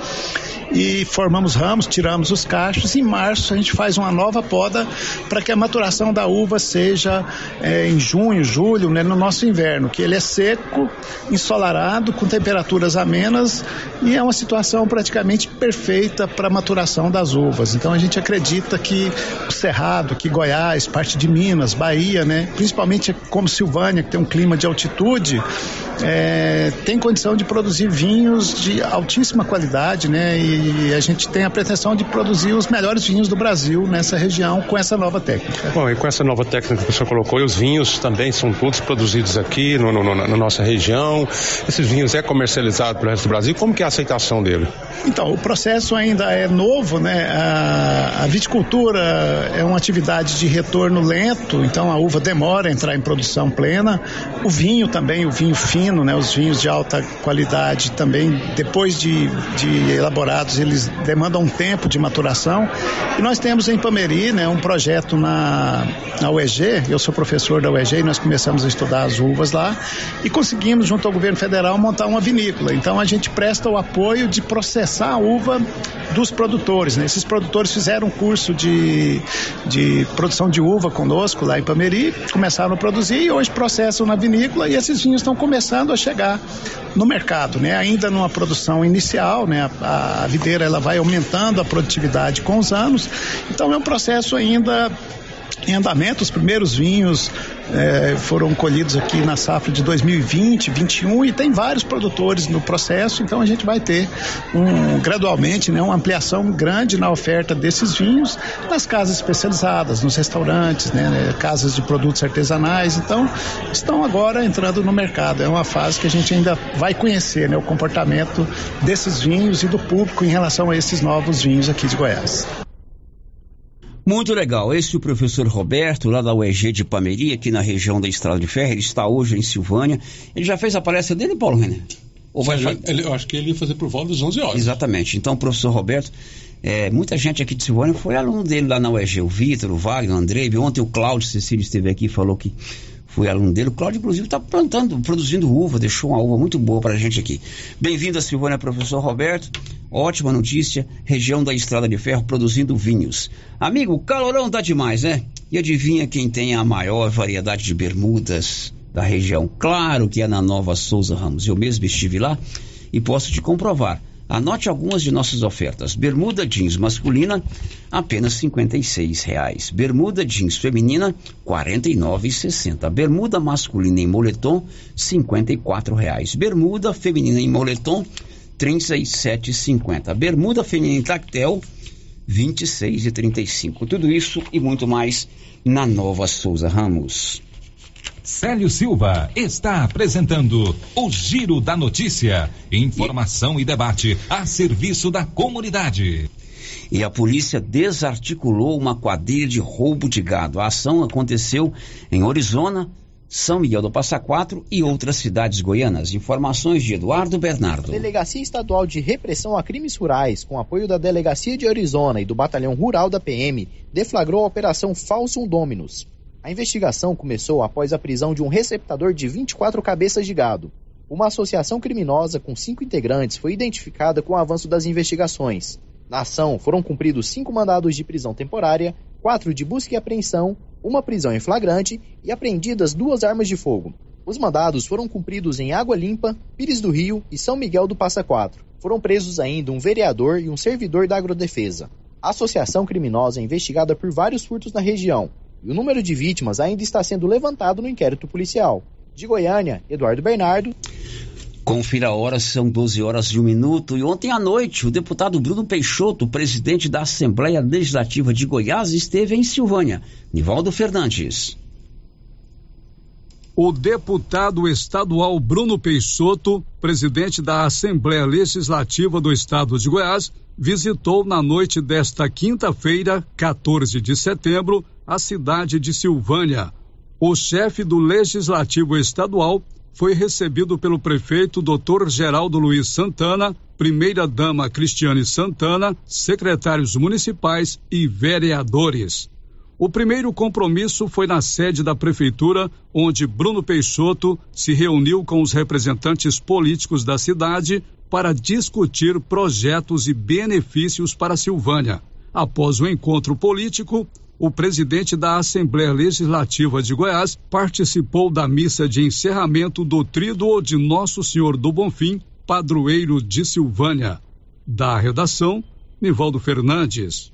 Speaker 30: E formamos ramos, tiramos os cachos. Em março a gente faz uma nova poda para que a maturação da uva seja eh, em junho, julho, né, no nosso inverno, que ele é seco, ensolarado, com temperaturas amenas e é uma situação praticamente perfeita para a maturação das uvas. Então a gente acredita que o Cerrado, que Goiás, parte de Minas, Bahia, né, principalmente como Silvânia, que tem um clima de altitude, eh, tem condição de produzir vinhos de altíssima qualidade, né? E a gente tem a pretensão de produzir os melhores vinhos do Brasil nessa região com essa nova técnica.
Speaker 29: Bom, e com essa nova técnica que o senhor colocou, e os vinhos também são todos produzidos aqui no, no- no- na nossa região. Esses vinhos é comercializado pelo resto do Brasil. Como que é a aceitação dele?
Speaker 30: Então, o processo ainda é novo, né? A, a viticultura é uma atividade de retorno lento, então a uva demora a entrar em produção plena. O vinho também, o vinho fino, né? Os vinhos de alta qualidade também, depois de, de elaborados, eles demandam um tempo de maturação. E nós temos em Pameri, né? Um projeto na, na UEG, eu sou professor da UEG e nós começamos a estudar as uvas lá e conseguimos, junto ao governo federal, montar uma vinícola. Então a gente presta o apoio de processar a uva dos produtores. Né? Esses produtores fizeram um curso de, de produção de uva conosco lá em Pameri, começaram a produzir e hoje processam na vinícola e esses vinhos estão começando a chegar no mercado, né? Ainda numa produção inicial, né? A, a videira ela vai aumentando a produtividade com os anos, então é um processo ainda em andamento. Os primeiros vinhos eh, foram colhidos aqui na safra de 2020, 21 e tem vários produtores no processo. Então a gente vai ter um, gradualmente né, uma ampliação grande na oferta desses vinhos nas casas especializadas, nos restaurantes, né, né, casas de produtos artesanais. Então estão agora entrando no mercado. É uma fase que a gente ainda vai conhecer né, o comportamento desses vinhos e do público em relação a esses novos vinhos aqui de Goiás.
Speaker 4: Muito legal. Esse é o professor Roberto, lá da UEG de Pameri, aqui na região da Estrada de Ferro. Ele está hoje em Silvânia. Ele já fez a palestra dele, Paulo René? Ou vai
Speaker 19: Já- ele- eu acho que ele ia fazer por volta das 11 horas.
Speaker 4: Exatamente. Então, o professor Roberto, é, muita gente aqui de Silvânia foi aluno dele lá na UEG. O Vitor, o Wagner, o Andrei. Ontem o Cláudio Cecílio esteve aqui e falou que foi aluno dele. O Cláudio, inclusive, está plantando, produzindo uva, deixou uma uva muito boa para a gente aqui. Bem-vindo Silvânia, professor Roberto. Ótima notícia, região da Estrada de Ferro produzindo vinhos. Amigo, o calorão tá demais, né? E adivinha quem tem a maior variedade de bermudas da região? Claro que é na Nova Souza Ramos. Eu mesmo estive lá e posso te comprovar. Anote algumas de nossas ofertas. Bermuda jeans masculina, apenas 56 reais. Bermuda jeans feminina, R$ 49,60. Bermuda masculina em moletom, 54 reais. Bermuda feminina em moletom, 37,50. Bermuda feminina Tactel 26,35. Tudo isso e muito mais na Nova Souza Ramos.
Speaker 2: Célio Silva está apresentando o Giro da Notícia. Informação e debate a serviço da comunidade.
Speaker 4: E a polícia desarticulou uma quadrilha de roubo de gado. A ação aconteceu em Arizona, São Miguel do Passa Quatro e outras cidades goianas. Informações de Eduardo Bernardo.
Speaker 31: Delegacia Estadual de Repressão a Crimes Rurais, com apoio da Delegacia de Arizona e do Batalhão Rural da PM, deflagrou a Operação Falsum Dominus. A investigação começou após a prisão de um receptador de 24 cabeças de gado. Uma associação criminosa com cinco integrantes foi identificada com o avanço das investigações. Na ação, foram cumpridos cinco mandados de prisão temporária, quatro de busca e apreensão, uma prisão em flagrante e apreendidas duas armas de fogo. Os mandados foram cumpridos em Água Limpa, Pires do Rio e São Miguel do Passa Quatro. Foram presos ainda um vereador e um servidor da agrodefesa. A associação criminosa é investigada por vários furtos na região e o número de vítimas ainda está sendo levantado no inquérito policial. De Goiânia, Eduardo Bernardo.
Speaker 4: Confira a hora, são 12 horas e um minuto. E ontem à noite, o deputado Bruno Peixoto, presidente da Assembleia Legislativa de Goiás, esteve em Silvânia. Nivaldo Fernandes.
Speaker 7: O deputado estadual Bruno Peixoto, presidente da Assembleia Legislativa do Estado de Goiás, visitou na noite desta quinta-feira, 14 de setembro, a cidade de Silvânia. O chefe do Legislativo Estadual foi recebido pelo prefeito Dr. Geraldo Luiz Santana, primeira-dama Cristiane Santana, secretários municipais e vereadores. O primeiro compromisso foi na sede da prefeitura, onde Bruno Peixoto se reuniu com os representantes políticos da cidade para discutir projetos e benefícios para Silvânia. Após o encontro político, o presidente da Assembleia Legislativa de Goiás participou da missa de encerramento do Tríduo de Nosso Senhor do Bonfim, padroeiro de Silvânia. Da redação, Nivaldo Fernandes.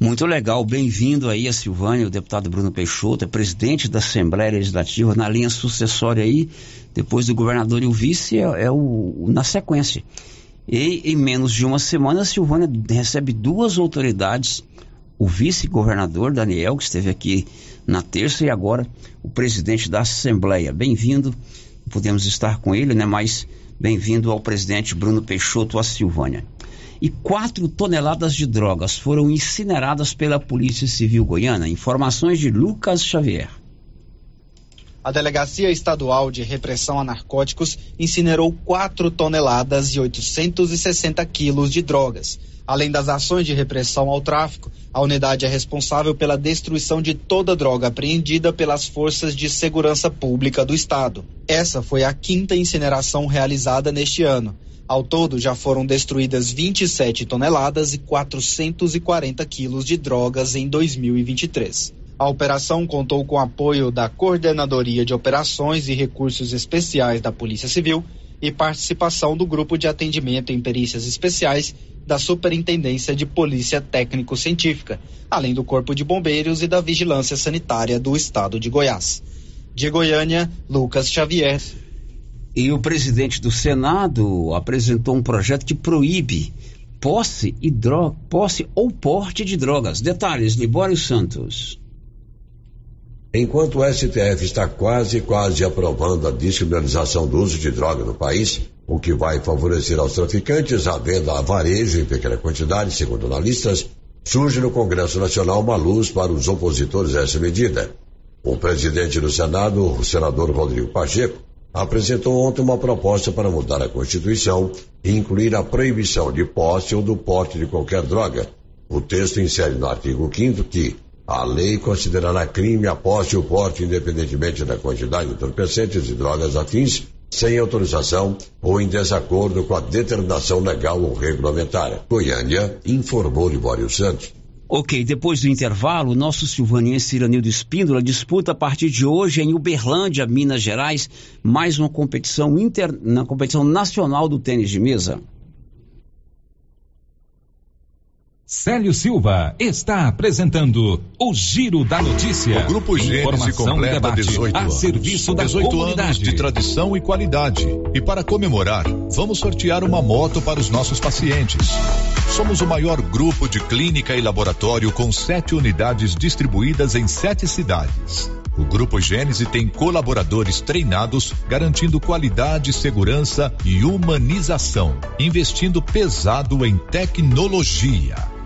Speaker 4: Muito legal, bem-vindo aí a Silvânia, o deputado Bruno Peixoto, é presidente da Assembleia Legislativa, na linha sucessória aí, depois do governador e o vice, é, é o, na sequência. E em menos de uma semana, a Silvânia recebe duas autoridades o vice-governador Daniel, que esteve aqui na terça, e agora o presidente da Assembleia. Bem-vindo, podemos estar com ele, né? Mas bem-vindo ao presidente Bruno Peixoto, a Silvânia. E quatro toneladas de drogas foram incineradas pela Polícia Civil Goiana. Informações de Lucas Xavier.
Speaker 31: A Delegacia Estadual de Repressão a Narcóticos incinerou 4 toneladas e 860 quilos de drogas. Além das ações de repressão ao tráfico, a unidade é responsável pela destruição de toda droga apreendida pelas forças de segurança pública do Estado. Essa foi a quinta incineração realizada neste ano. Ao todo, já foram destruídas 27 toneladas e 440 quilos de drogas em 2023. A operação contou com apoio da Coordenadoria de Operações e Recursos Especiais da Polícia Civil e participação do Grupo de Atendimento em Perícias Especiais da Superintendência de Polícia Técnico-Científica, além do Corpo de Bombeiros e da Vigilância Sanitária do Estado de Goiás. De Goiânia, Lucas Xavier.
Speaker 4: E o presidente do Senado apresentou um projeto que proíbe posse, e droga, posse ou porte de drogas. Detalhes, Libório Santos.
Speaker 32: Enquanto o STF está quase, quase aprovando a descriminalização do uso de droga no país, o que vai favorecer aos traficantes a venda a varejo em pequena quantidade, segundo analistas, surge no Congresso Nacional uma luz para os opositores a essa medida. O presidente do Senado, o senador Rodrigo Pacheco, apresentou ontem uma proposta para mudar a Constituição e incluir a proibição de posse ou do porte de qualquer droga. O texto insere no artigo 5 que a lei considerará crime a posse ou porte, independentemente da quantidade de entorpecentes e drogas afins, sem autorização ou em desacordo com a determinação legal ou regulamentar. Goiânia informou Libório Santos.
Speaker 4: Ok, depois do intervalo, nosso silvaniense Iranildo Espíndola disputa a partir de hoje em Uberlândia, Minas Gerais, mais uma competição inter... na competição nacional do tênis de mesa.
Speaker 2: Célio Silva está apresentando o Giro da Notícia.
Speaker 33: O Grupo Gênesis
Speaker 2: Informação e
Speaker 33: completa
Speaker 2: debate
Speaker 33: 18
Speaker 2: a
Speaker 33: anos.
Speaker 2: serviço da
Speaker 33: 18
Speaker 2: comunidade.
Speaker 33: anos de tradição e qualidade. E para comemorar, vamos sortear uma moto para os nossos pacientes. Somos o maior grupo de clínica e laboratório com sete unidades distribuídas em sete cidades. O Grupo Gênese tem colaboradores treinados, garantindo qualidade, segurança e humanização, investindo pesado em tecnologia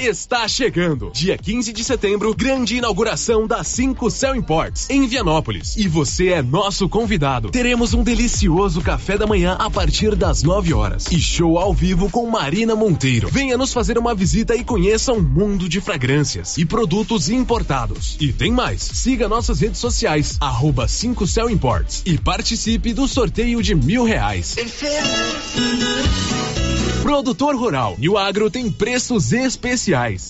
Speaker 9: Está chegando. Dia 15 de setembro, grande inauguração da 5 Cell Imports, em Vianópolis. E você é nosso convidado. Teremos um delicioso café da manhã a partir das 9 horas. E show ao vivo com Marina Monteiro. Venha nos fazer uma visita e conheça um mundo de fragrâncias e produtos importados. E tem mais. Siga nossas redes sociais, arroba 5 Cell Imports. E participe do sorteio de mil reais. Produtor Rural e o Agro tem preços especiais.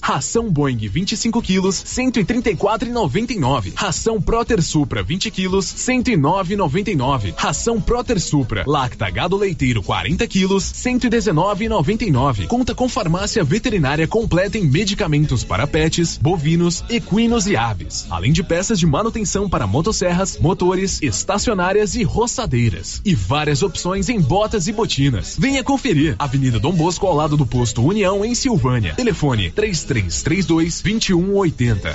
Speaker 9: Ração Boeing 25 quilos, 134,99. Ração Proter Supra 20 quilos, 109,99. Ração Proter Supra Lacta Gado Leiteiro 40 quilos, 119,99. Conta com farmácia veterinária completa em medicamentos para pets, bovinos, equinos e aves, além de peças de manutenção para motosserras, motores, estacionárias e roçadeiras. E várias opções em botas e botinas. Venha conferir. Avenida Dom Bosco ao lado do posto União em Silvânia. Telefone 3332 2180.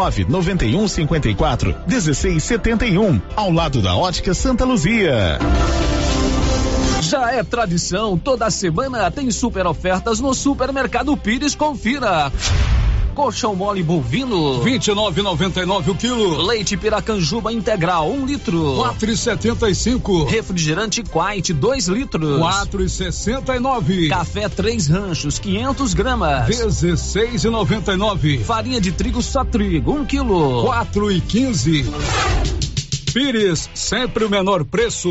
Speaker 34: 991 54 1671, ao lado da Ótica Santa Luzia.
Speaker 12: Já é tradição, toda semana tem super ofertas no Supermercado Pires, confira. Colchão mole bovino,
Speaker 7: 29,99 o quilo.
Speaker 12: Leite Piracanjuba integral, 1 um litro,
Speaker 7: 4,75.
Speaker 12: Refrigerante Quite, 2 litros,
Speaker 7: 4,69.
Speaker 12: Café Três Ranchos, 500 gramas,
Speaker 7: 16,99.
Speaker 12: Farinha de trigo só trigo, 1 um quilo,
Speaker 7: 4,15. Pires, sempre o menor preço.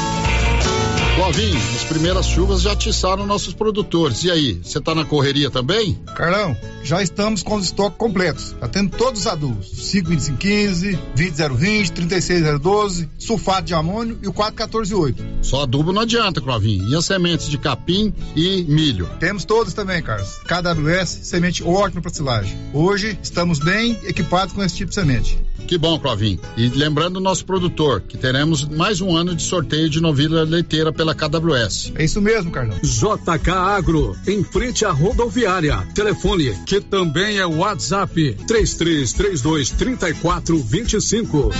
Speaker 35: Flavinho, as primeiras chuvas já atiçaram nossos produtores. E aí, você tá na correria também?
Speaker 36: Carlão, já estamos com os estoques completos. Já tendo todos os adubos: 52515, 20020, 36012, sulfato de amônio e o 4148.
Speaker 35: Só adubo não adianta, Flavinho. E as sementes de capim e milho?
Speaker 36: Temos todos também, Carlos. KWS, semente ótima para silagem. Hoje estamos bem equipados com esse tipo de semente.
Speaker 35: Que bom, Clavin. E lembrando o nosso produtor, que teremos mais um ano de sorteio de novilha leiteira pela KWS.
Speaker 36: É isso mesmo, Carlão.
Speaker 7: JK Agro, em frente à rodoviária. Telefone, que também é WhatsApp, 3332 3425.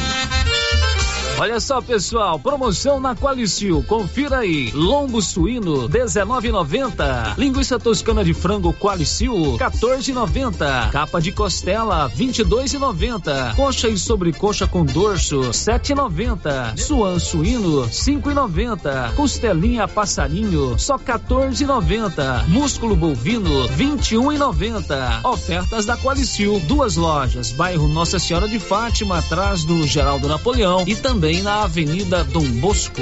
Speaker 12: Olha só, pessoal, promoção na Qualicil. Confira aí. Lombo suíno 19,90. Linguiça toscana de frango Qualicil 14,90. Capa de costela 22,90. Coxa e sobrecoxa com dorso 7,90. Suan suíno 5,90. Costelinha passarinho só 14,90. Músculo bovino 21,90. Ofertas da Qualicil. Duas lojas. Bairro Nossa Senhora de Fátima, atrás do Geraldo Napoleão e também na Avenida Dom Bosco.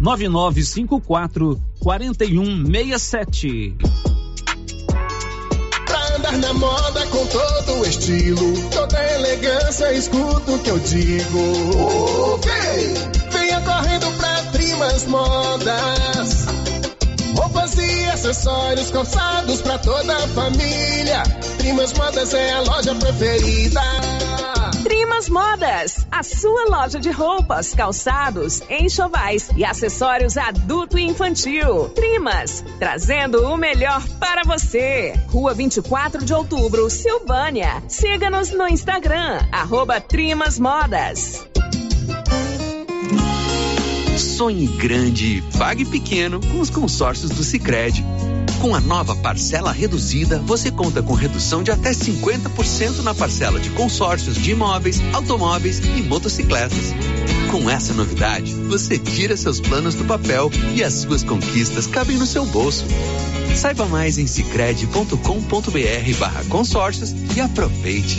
Speaker 12: 9954 4167.
Speaker 37: Pra andar na moda com todo o estilo, toda elegância, escuta o que eu digo. Ok! Venha correndo pra Trimas Modas. Roupas e acessórios calçados pra toda a família. Trimas Modas é a loja preferida.
Speaker 25: Trimas Modas, a sua loja de roupas, calçados, enxovais e acessórios adulto e infantil. Trimas, trazendo o melhor para você. Rua 24 de Outubro, Silvânia. Siga-nos no Instagram, arroba Trimas Modas.
Speaker 38: Sonhe grande, pague pequeno com os consórcios do Sicredi. Com a nova parcela reduzida, você conta com redução de até 50% na parcela de consórcios de imóveis, automóveis e motocicletas. Com essa novidade, você tira seus planos do papel e as suas conquistas cabem no seu bolso. Saiba mais em cicred.com.br barra consórcios e aproveite.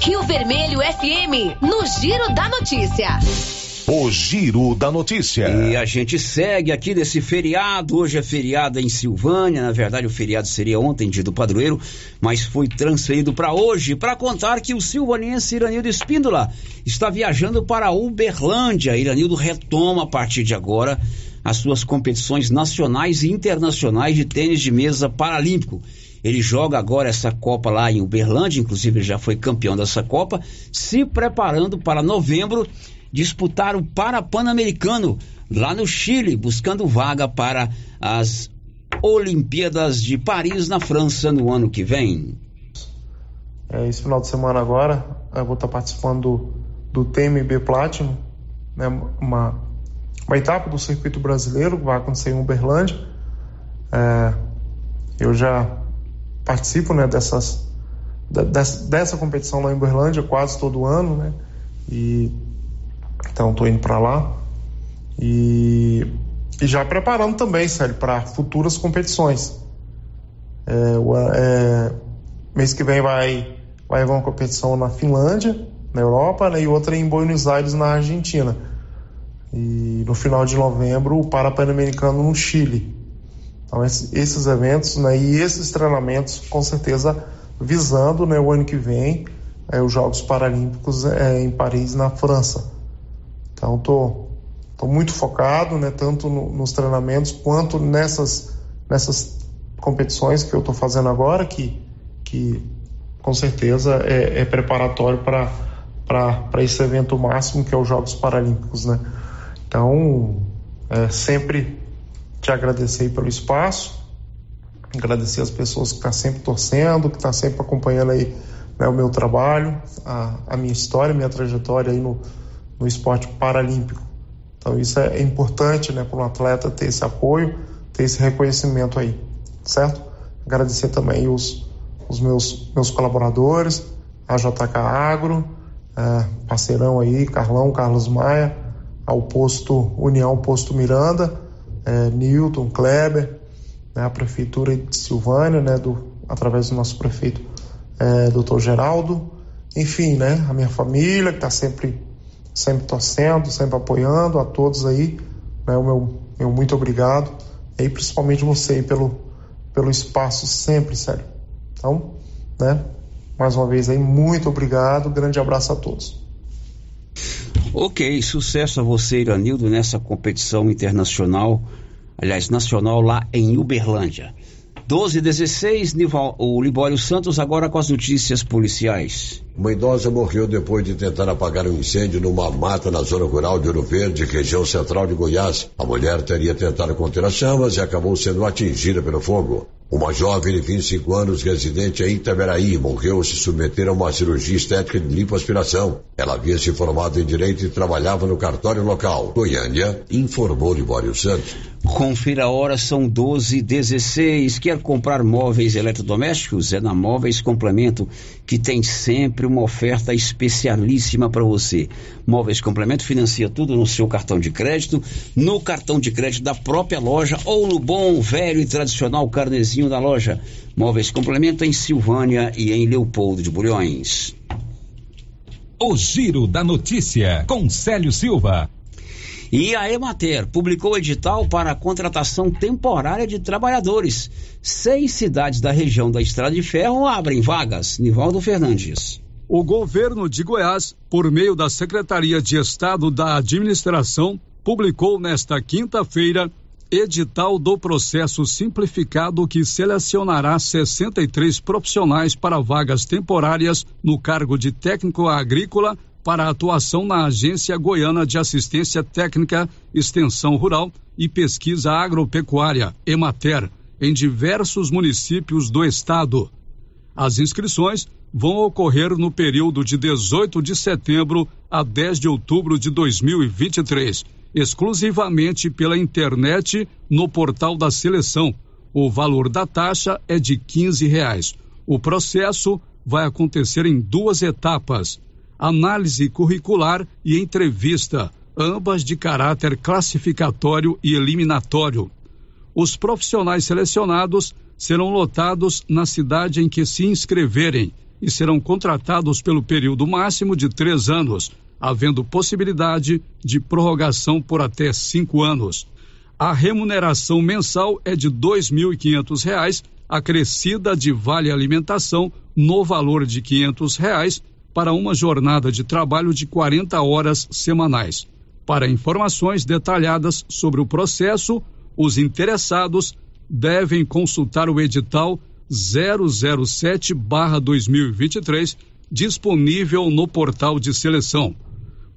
Speaker 25: Rio Vermelho FM, no Giro da Notícia.
Speaker 33: O Giro da Notícia.
Speaker 4: E a gente segue aqui desse feriado. Hoje é feriado em Silvânia. Na verdade, o feriado seria ontem, dia do padroeiro, mas foi transferido para hoje para contar que o silvaniense Iranildo Espíndola está viajando para Uberlândia. Iranildo retoma a partir de agora as suas competições nacionais e internacionais de tênis de mesa paralímpico. Ele joga agora essa Copa lá em Uberlândia, inclusive já foi campeão dessa Copa, se preparando para novembro disputar o Parapan-Americano lá no Chile, buscando vaga para as Olimpíadas de Paris, na França, no ano que vem.
Speaker 39: É, esse final de semana agora, eu vou estar participando do, do TMB Platinum, né, uma, uma etapa do circuito brasileiro que vai acontecer em Uberlândia. É, eu já participo né, dessas, dessa, competição lá em Uberlândia quase todo ano, né? E então estou indo para lá e, e já preparando também, sério, para futuras competições. É, o, é, mês que vem vai, vai haver uma competição na Finlândia, na Europa, né, e outra em Buenos Aires, na Argentina. E no final de novembro, o Parapanamericano no Chile. Então, esses eventos né, e esses treinamentos, com certeza, visando né, o ano que vem é, os Jogos Paralímpicos é, em Paris, na França. Então, estou tô, tô muito focado, né, tanto no, nos treinamentos quanto nessas, nessas competições que eu estou fazendo agora, que, que com certeza é, é preparatório para esse evento máximo que é os Jogos Paralímpicos. Né? Então, é, sempre te agradecer pelo espaço, agradecer as pessoas que estão tá sempre torcendo, que estão tá sempre acompanhando aí né, o meu trabalho, a, a, minha história, minha trajetória aí no, no esporte paralímpico. Então isso é, é importante né, para um atleta ter esse apoio, ter esse reconhecimento aí, certo? Agradecer também os, os meus, meus colaboradores, a JK Agro, é, parceirão aí, Carlão, Carlos Maia, ao posto União, posto Miranda, é, Newton, Kleber, né, a prefeitura de Silvânia, né, do, através do nosso prefeito é, doutor Geraldo, enfim, né, a minha família que está sempre, sempre torcendo, sempre apoiando, a todos aí, né, o meu, meu muito obrigado, e principalmente você pelo, pelo espaço sempre, sério. Então, né, mais uma vez aí, muito obrigado, grande abraço a todos.
Speaker 4: Ok, sucesso a você, Iranildo, nessa competição internacional, aliás, nacional lá em Uberlândia. 12 16, o Libório Santos agora com as notícias policiais.
Speaker 32: Uma idosa morreu depois de tentar apagar um incêndio numa mata na zona rural de Ouro Verde, região central de Goiás. A mulher teria tentado conter as chamas e acabou sendo atingida pelo fogo. Uma jovem de 25 anos, residente em Itaberaí, morreu se submeter a uma cirurgia estética de lipoaspiração. Ela havia se formado em direito e trabalhava no cartório local. Goiânia, informou Libório Santos.
Speaker 4: Confira a hora, são 12 16 Quer comprar móveis eletrodomésticos? É na Móveis Complemento que tem sempre uma oferta especialíssima para você. Móveis Complemento financia tudo no seu cartão de crédito, no cartão de crédito da própria loja ou no bom, velho e tradicional carnezinho da loja. Móveis Complemento em Silvânia e em Leopoldo de Bulhões.
Speaker 2: O Giro da Notícia com Célio Silva.
Speaker 4: E a Emater publicou edital para a contratação temporária de trabalhadores. Seis cidades da região da Estrada de Ferro abrem vagas. Nivaldo Fernandes.
Speaker 7: O governo de Goiás, por meio da Secretaria de Estado da Administração, publicou nesta quinta-feira edital do processo simplificado que selecionará 63 profissionais para vagas temporárias no cargo de técnico agrícola para atuação na Agência Goiana de Assistência Técnica, Extensão Rural e Pesquisa Agropecuária, EMATER, em diversos municípios do estado. As inscrições vão ocorrer no período de 18 de setembro a 10 de outubro de 2023, exclusivamente pela internet no portal da seleção. O valor da taxa é de 15 reais. O processo vai acontecer em duas etapas análise curricular e entrevista, ambas de caráter classificatório e eliminatório. Os profissionais selecionados serão lotados na cidade em que se inscreverem e serão contratados pelo período máximo de três anos, havendo possibilidade de prorrogação por até cinco anos. A remuneração mensal é de R$ 2.500, acrescida de vale alimentação no valor de 500 reais para uma jornada de trabalho de 40 horas semanais. Para informações detalhadas sobre o processo, os interessados devem consultar o edital 007/2023 disponível no portal de seleção.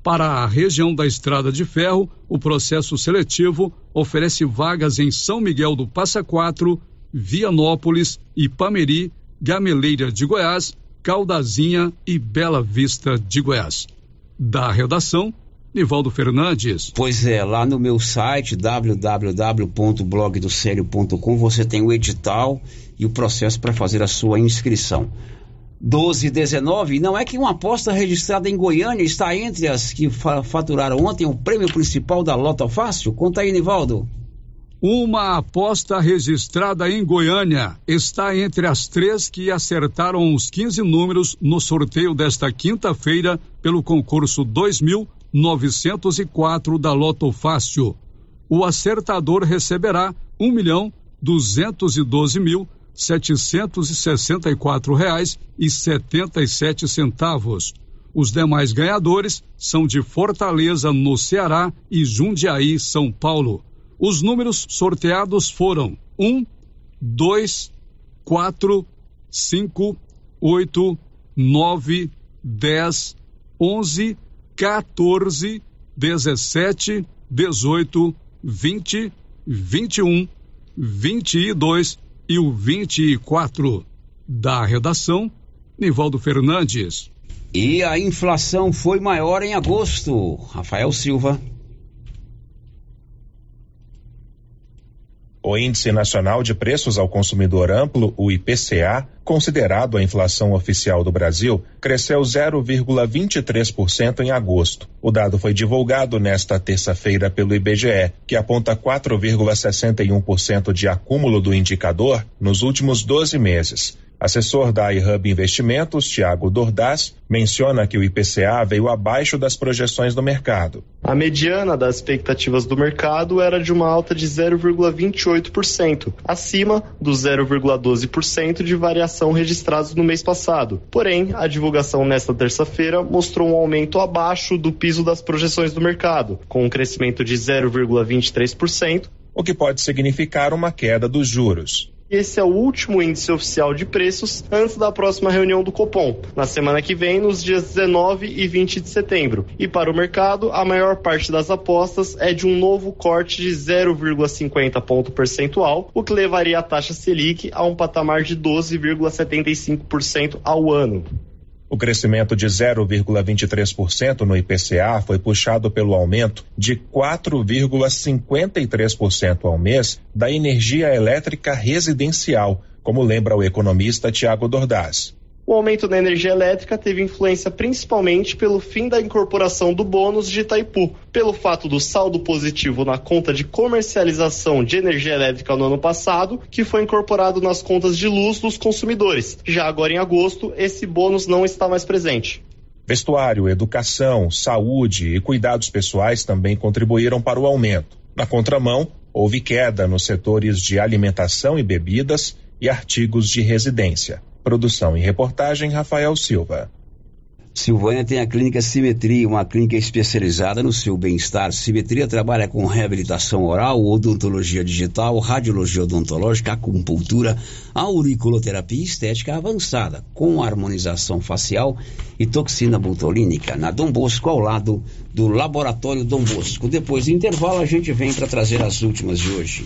Speaker 7: Para a região da Estrada de Ferro, o processo seletivo oferece vagas em São Miguel do Passa Quatro, Vianópolis, Ipameri, Gameleira de Goiás, Caldazinha e Bela Vista de Goiás. Da redação, Nivaldo Fernandes.
Speaker 4: Pois é, lá no meu site www.blogdosério.com você tem o edital e o processo para fazer a sua inscrição. 12 19, não é que uma aposta registrada em Goiânia está entre as que faturaram ontem o prêmio principal da Lota Fácil? Conta aí, Nivaldo.
Speaker 7: Uma aposta registrada em Goiânia está entre as três que acertaram os 15 números no sorteio desta quinta-feira pelo concurso 2904 da Loto Fácil. O acertador receberá um milhão duzentos e doze mil setecentos e sessenta e quatro reais e setenta e sete centavos. Os demais ganhadores são de Fortaleza, no Ceará, e Jundiaí, São Paulo. Os números sorteados foram 1, 2, 4, 5, 8, 9, 10, 11, 14, 17, 18, 20, 21, 22 e o 24. Da redação, Nivaldo Fernandes.
Speaker 4: E a inflação foi maior em agosto. Rafael Silva.
Speaker 40: O Índice Nacional de Preços ao Consumidor Amplo, o IPCA, considerado a inflação oficial do Brasil, cresceu 0,23% em agosto. O dado foi divulgado nesta terça-feira pelo IBGE, que aponta 4,61% de acúmulo do indicador nos últimos 12 meses. Assessor da iHub Investimentos, Tiago Dordaz, menciona que o IPCA veio abaixo das projeções do mercado.
Speaker 41: A mediana das expectativas do mercado era de uma alta de 0,28%, acima dos 0,12% de variação registrados no mês passado. Porém, a divulgação nesta terça-feira mostrou um aumento abaixo do piso das projeções do mercado, com um crescimento de 0,23%,
Speaker 40: o que pode significar uma queda dos juros.
Speaker 41: Esse é o último índice oficial de preços antes da próxima reunião do Copom, na semana que vem, nos dias 19 e 20 de setembro. E para o mercado, a maior parte das apostas é de um novo corte de 0,50 ponto percentual, o que levaria a taxa Selic a um patamar de 12,75% ao ano.
Speaker 40: O crescimento de 0,23% no IPCA foi puxado pelo aumento de 4,53% ao mês da energia elétrica residencial, como lembra o economista Tiago Dordaz.
Speaker 41: O aumento da energia elétrica teve influência principalmente pelo fim da incorporação do bônus de Itaipu, pelo fato do saldo positivo na conta de comercialização de energia elétrica no ano passado, que foi incorporado nas contas de luz dos consumidores. Já agora em agosto, esse bônus não está mais presente.
Speaker 40: Vestuário, educação, saúde e cuidados pessoais também contribuíram para o aumento. Na contramão, houve queda nos setores de alimentação e bebidas e artigos de residência. Produção e reportagem Rafael Silva.
Speaker 4: Silvânia tem a clínica Simetria, uma clínica especializada no seu bem-estar. Simetria trabalha com reabilitação oral, odontologia digital, radiologia odontológica, acupuntura, auriculoterapia estética avançada, com harmonização facial e toxina botulínica, na Dom Bosco, ao lado do Laboratório Dom Bosco. Depois do intervalo, a gente vem para trazer as últimas de hoje.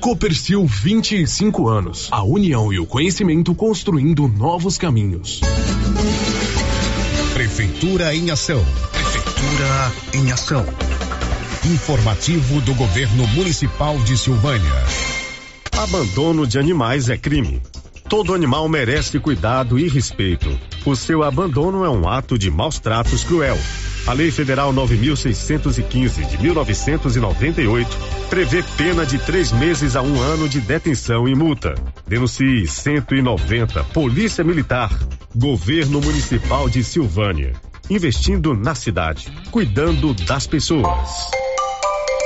Speaker 9: Copercil 25 anos. A união e o conhecimento construindo novos caminhos.
Speaker 34: Prefeitura em ação. Prefeitura em ação. Informativo do Governo Municipal de Silvânia.
Speaker 24: Abandono de animais é crime. Todo animal merece cuidado e respeito. O seu abandono é um ato de maus tratos cruel. A Lei Federal 9.615 de 1998 prevê pena de três meses a um ano de detenção e multa. Denuncie 190 Polícia Militar, Governo Municipal de Silvânia. Investindo na cidade, cuidando das pessoas.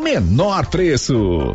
Speaker 42: menor preço.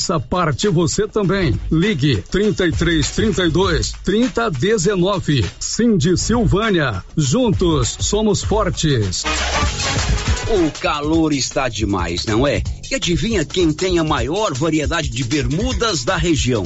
Speaker 7: Faça parte você também. Ligue 33 32 30 19. Cindy Silvânia. Juntos somos fortes.
Speaker 4: O calor está demais, não é? E adivinha quem tem a maior variedade de bermudas da região?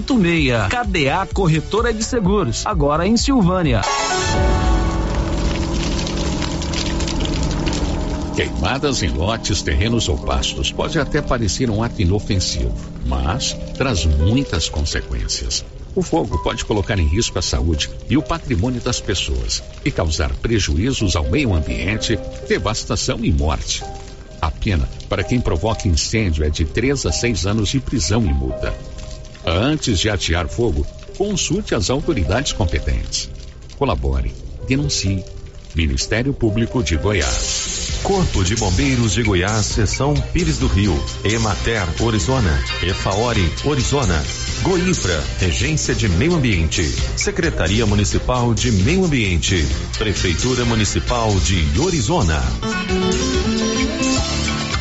Speaker 12: 86. KDA Corretora de Seguros, agora em Silvânia.
Speaker 42: Queimadas em lotes, terrenos ou pastos pode até parecer um ato inofensivo, mas traz muitas consequências. O fogo pode colocar em risco a saúde e o patrimônio das pessoas e causar prejuízos ao meio ambiente, devastação e morte. A pena para quem provoca incêndio é de 3 a 6 anos de prisão e multa. Antes de atear fogo, consulte as autoridades competentes. Colabore, denuncie. Ministério Público de Goiás.
Speaker 43: Corpo de Bombeiros de Goiás, Seção Pires do Rio. Emater, Orizona. Efaori, Orizona. Goinfra, Regência de Meio Ambiente. Secretaria Municipal de Meio Ambiente. Prefeitura Municipal de Orizona.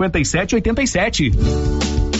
Speaker 44: 5787.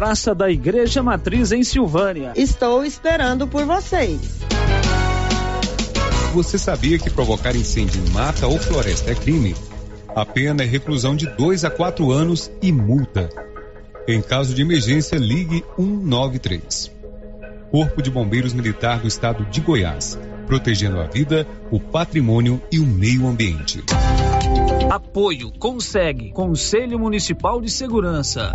Speaker 12: Praça da Igreja Matriz em Silvânia.
Speaker 45: Estou esperando por vocês.
Speaker 46: Você sabia que provocar incêndio em mata ou floresta é crime? A pena é reclusão de 2 a 4 anos e multa. Em caso de emergência, ligue 193. Corpo de Bombeiros Militar do Estado de Goiás, protegendo a vida, o patrimônio e o meio ambiente.
Speaker 12: Apoio Consegue Conselho Municipal de Segurança.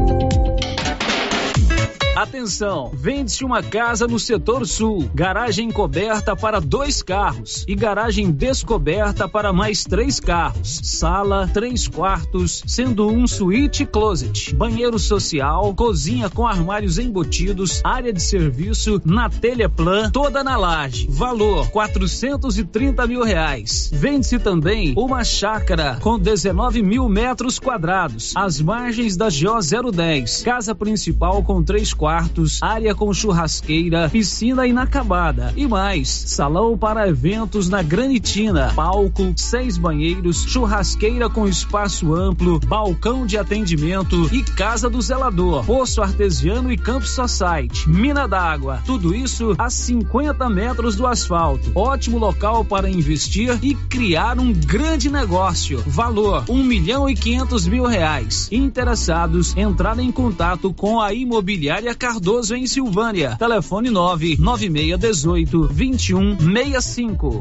Speaker 12: Atenção, vende-se uma casa no setor sul, garagem coberta para dois carros e garagem descoberta para mais três carros, sala, três quartos, sendo um suíte closet, banheiro social, cozinha com armários embutidos, área de serviço, na telha plan, toda na laje. Valor 430 mil reais. Vende-se também uma chácara com 19 mil metros quadrados, às margens da GO 010, casa principal com três quartos quartos, área com churrasqueira, piscina inacabada e mais. Salão para eventos na Granitina, palco, seis banheiros, churrasqueira com espaço amplo, balcão de atendimento e casa do zelador, poço artesiano e campo society, mina d'água. Tudo isso a 50 metros do asfalto. Ótimo local para investir e criar um grande negócio. Valor um milhão e quinhentos mil reais. Interessados entrar em contato com a Imobiliária Cardoso, em Silvânia. Telefone 99618 2165.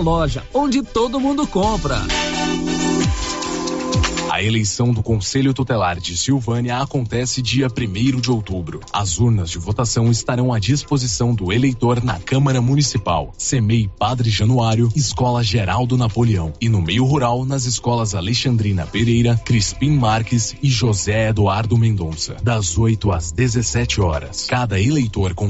Speaker 12: loja onde todo mundo compra.
Speaker 9: A eleição do Conselho Tutelar de Silvânia acontece dia 1 de outubro. As urnas de votação estarão à disposição do eleitor na Câmara Municipal, CEMEI Padre Januário, Escola Geraldo Napoleão e no meio rural nas escolas Alexandrina Pereira, Crispim Marques e José Eduardo Mendonça, das 8 às 17 horas. Cada eleitor com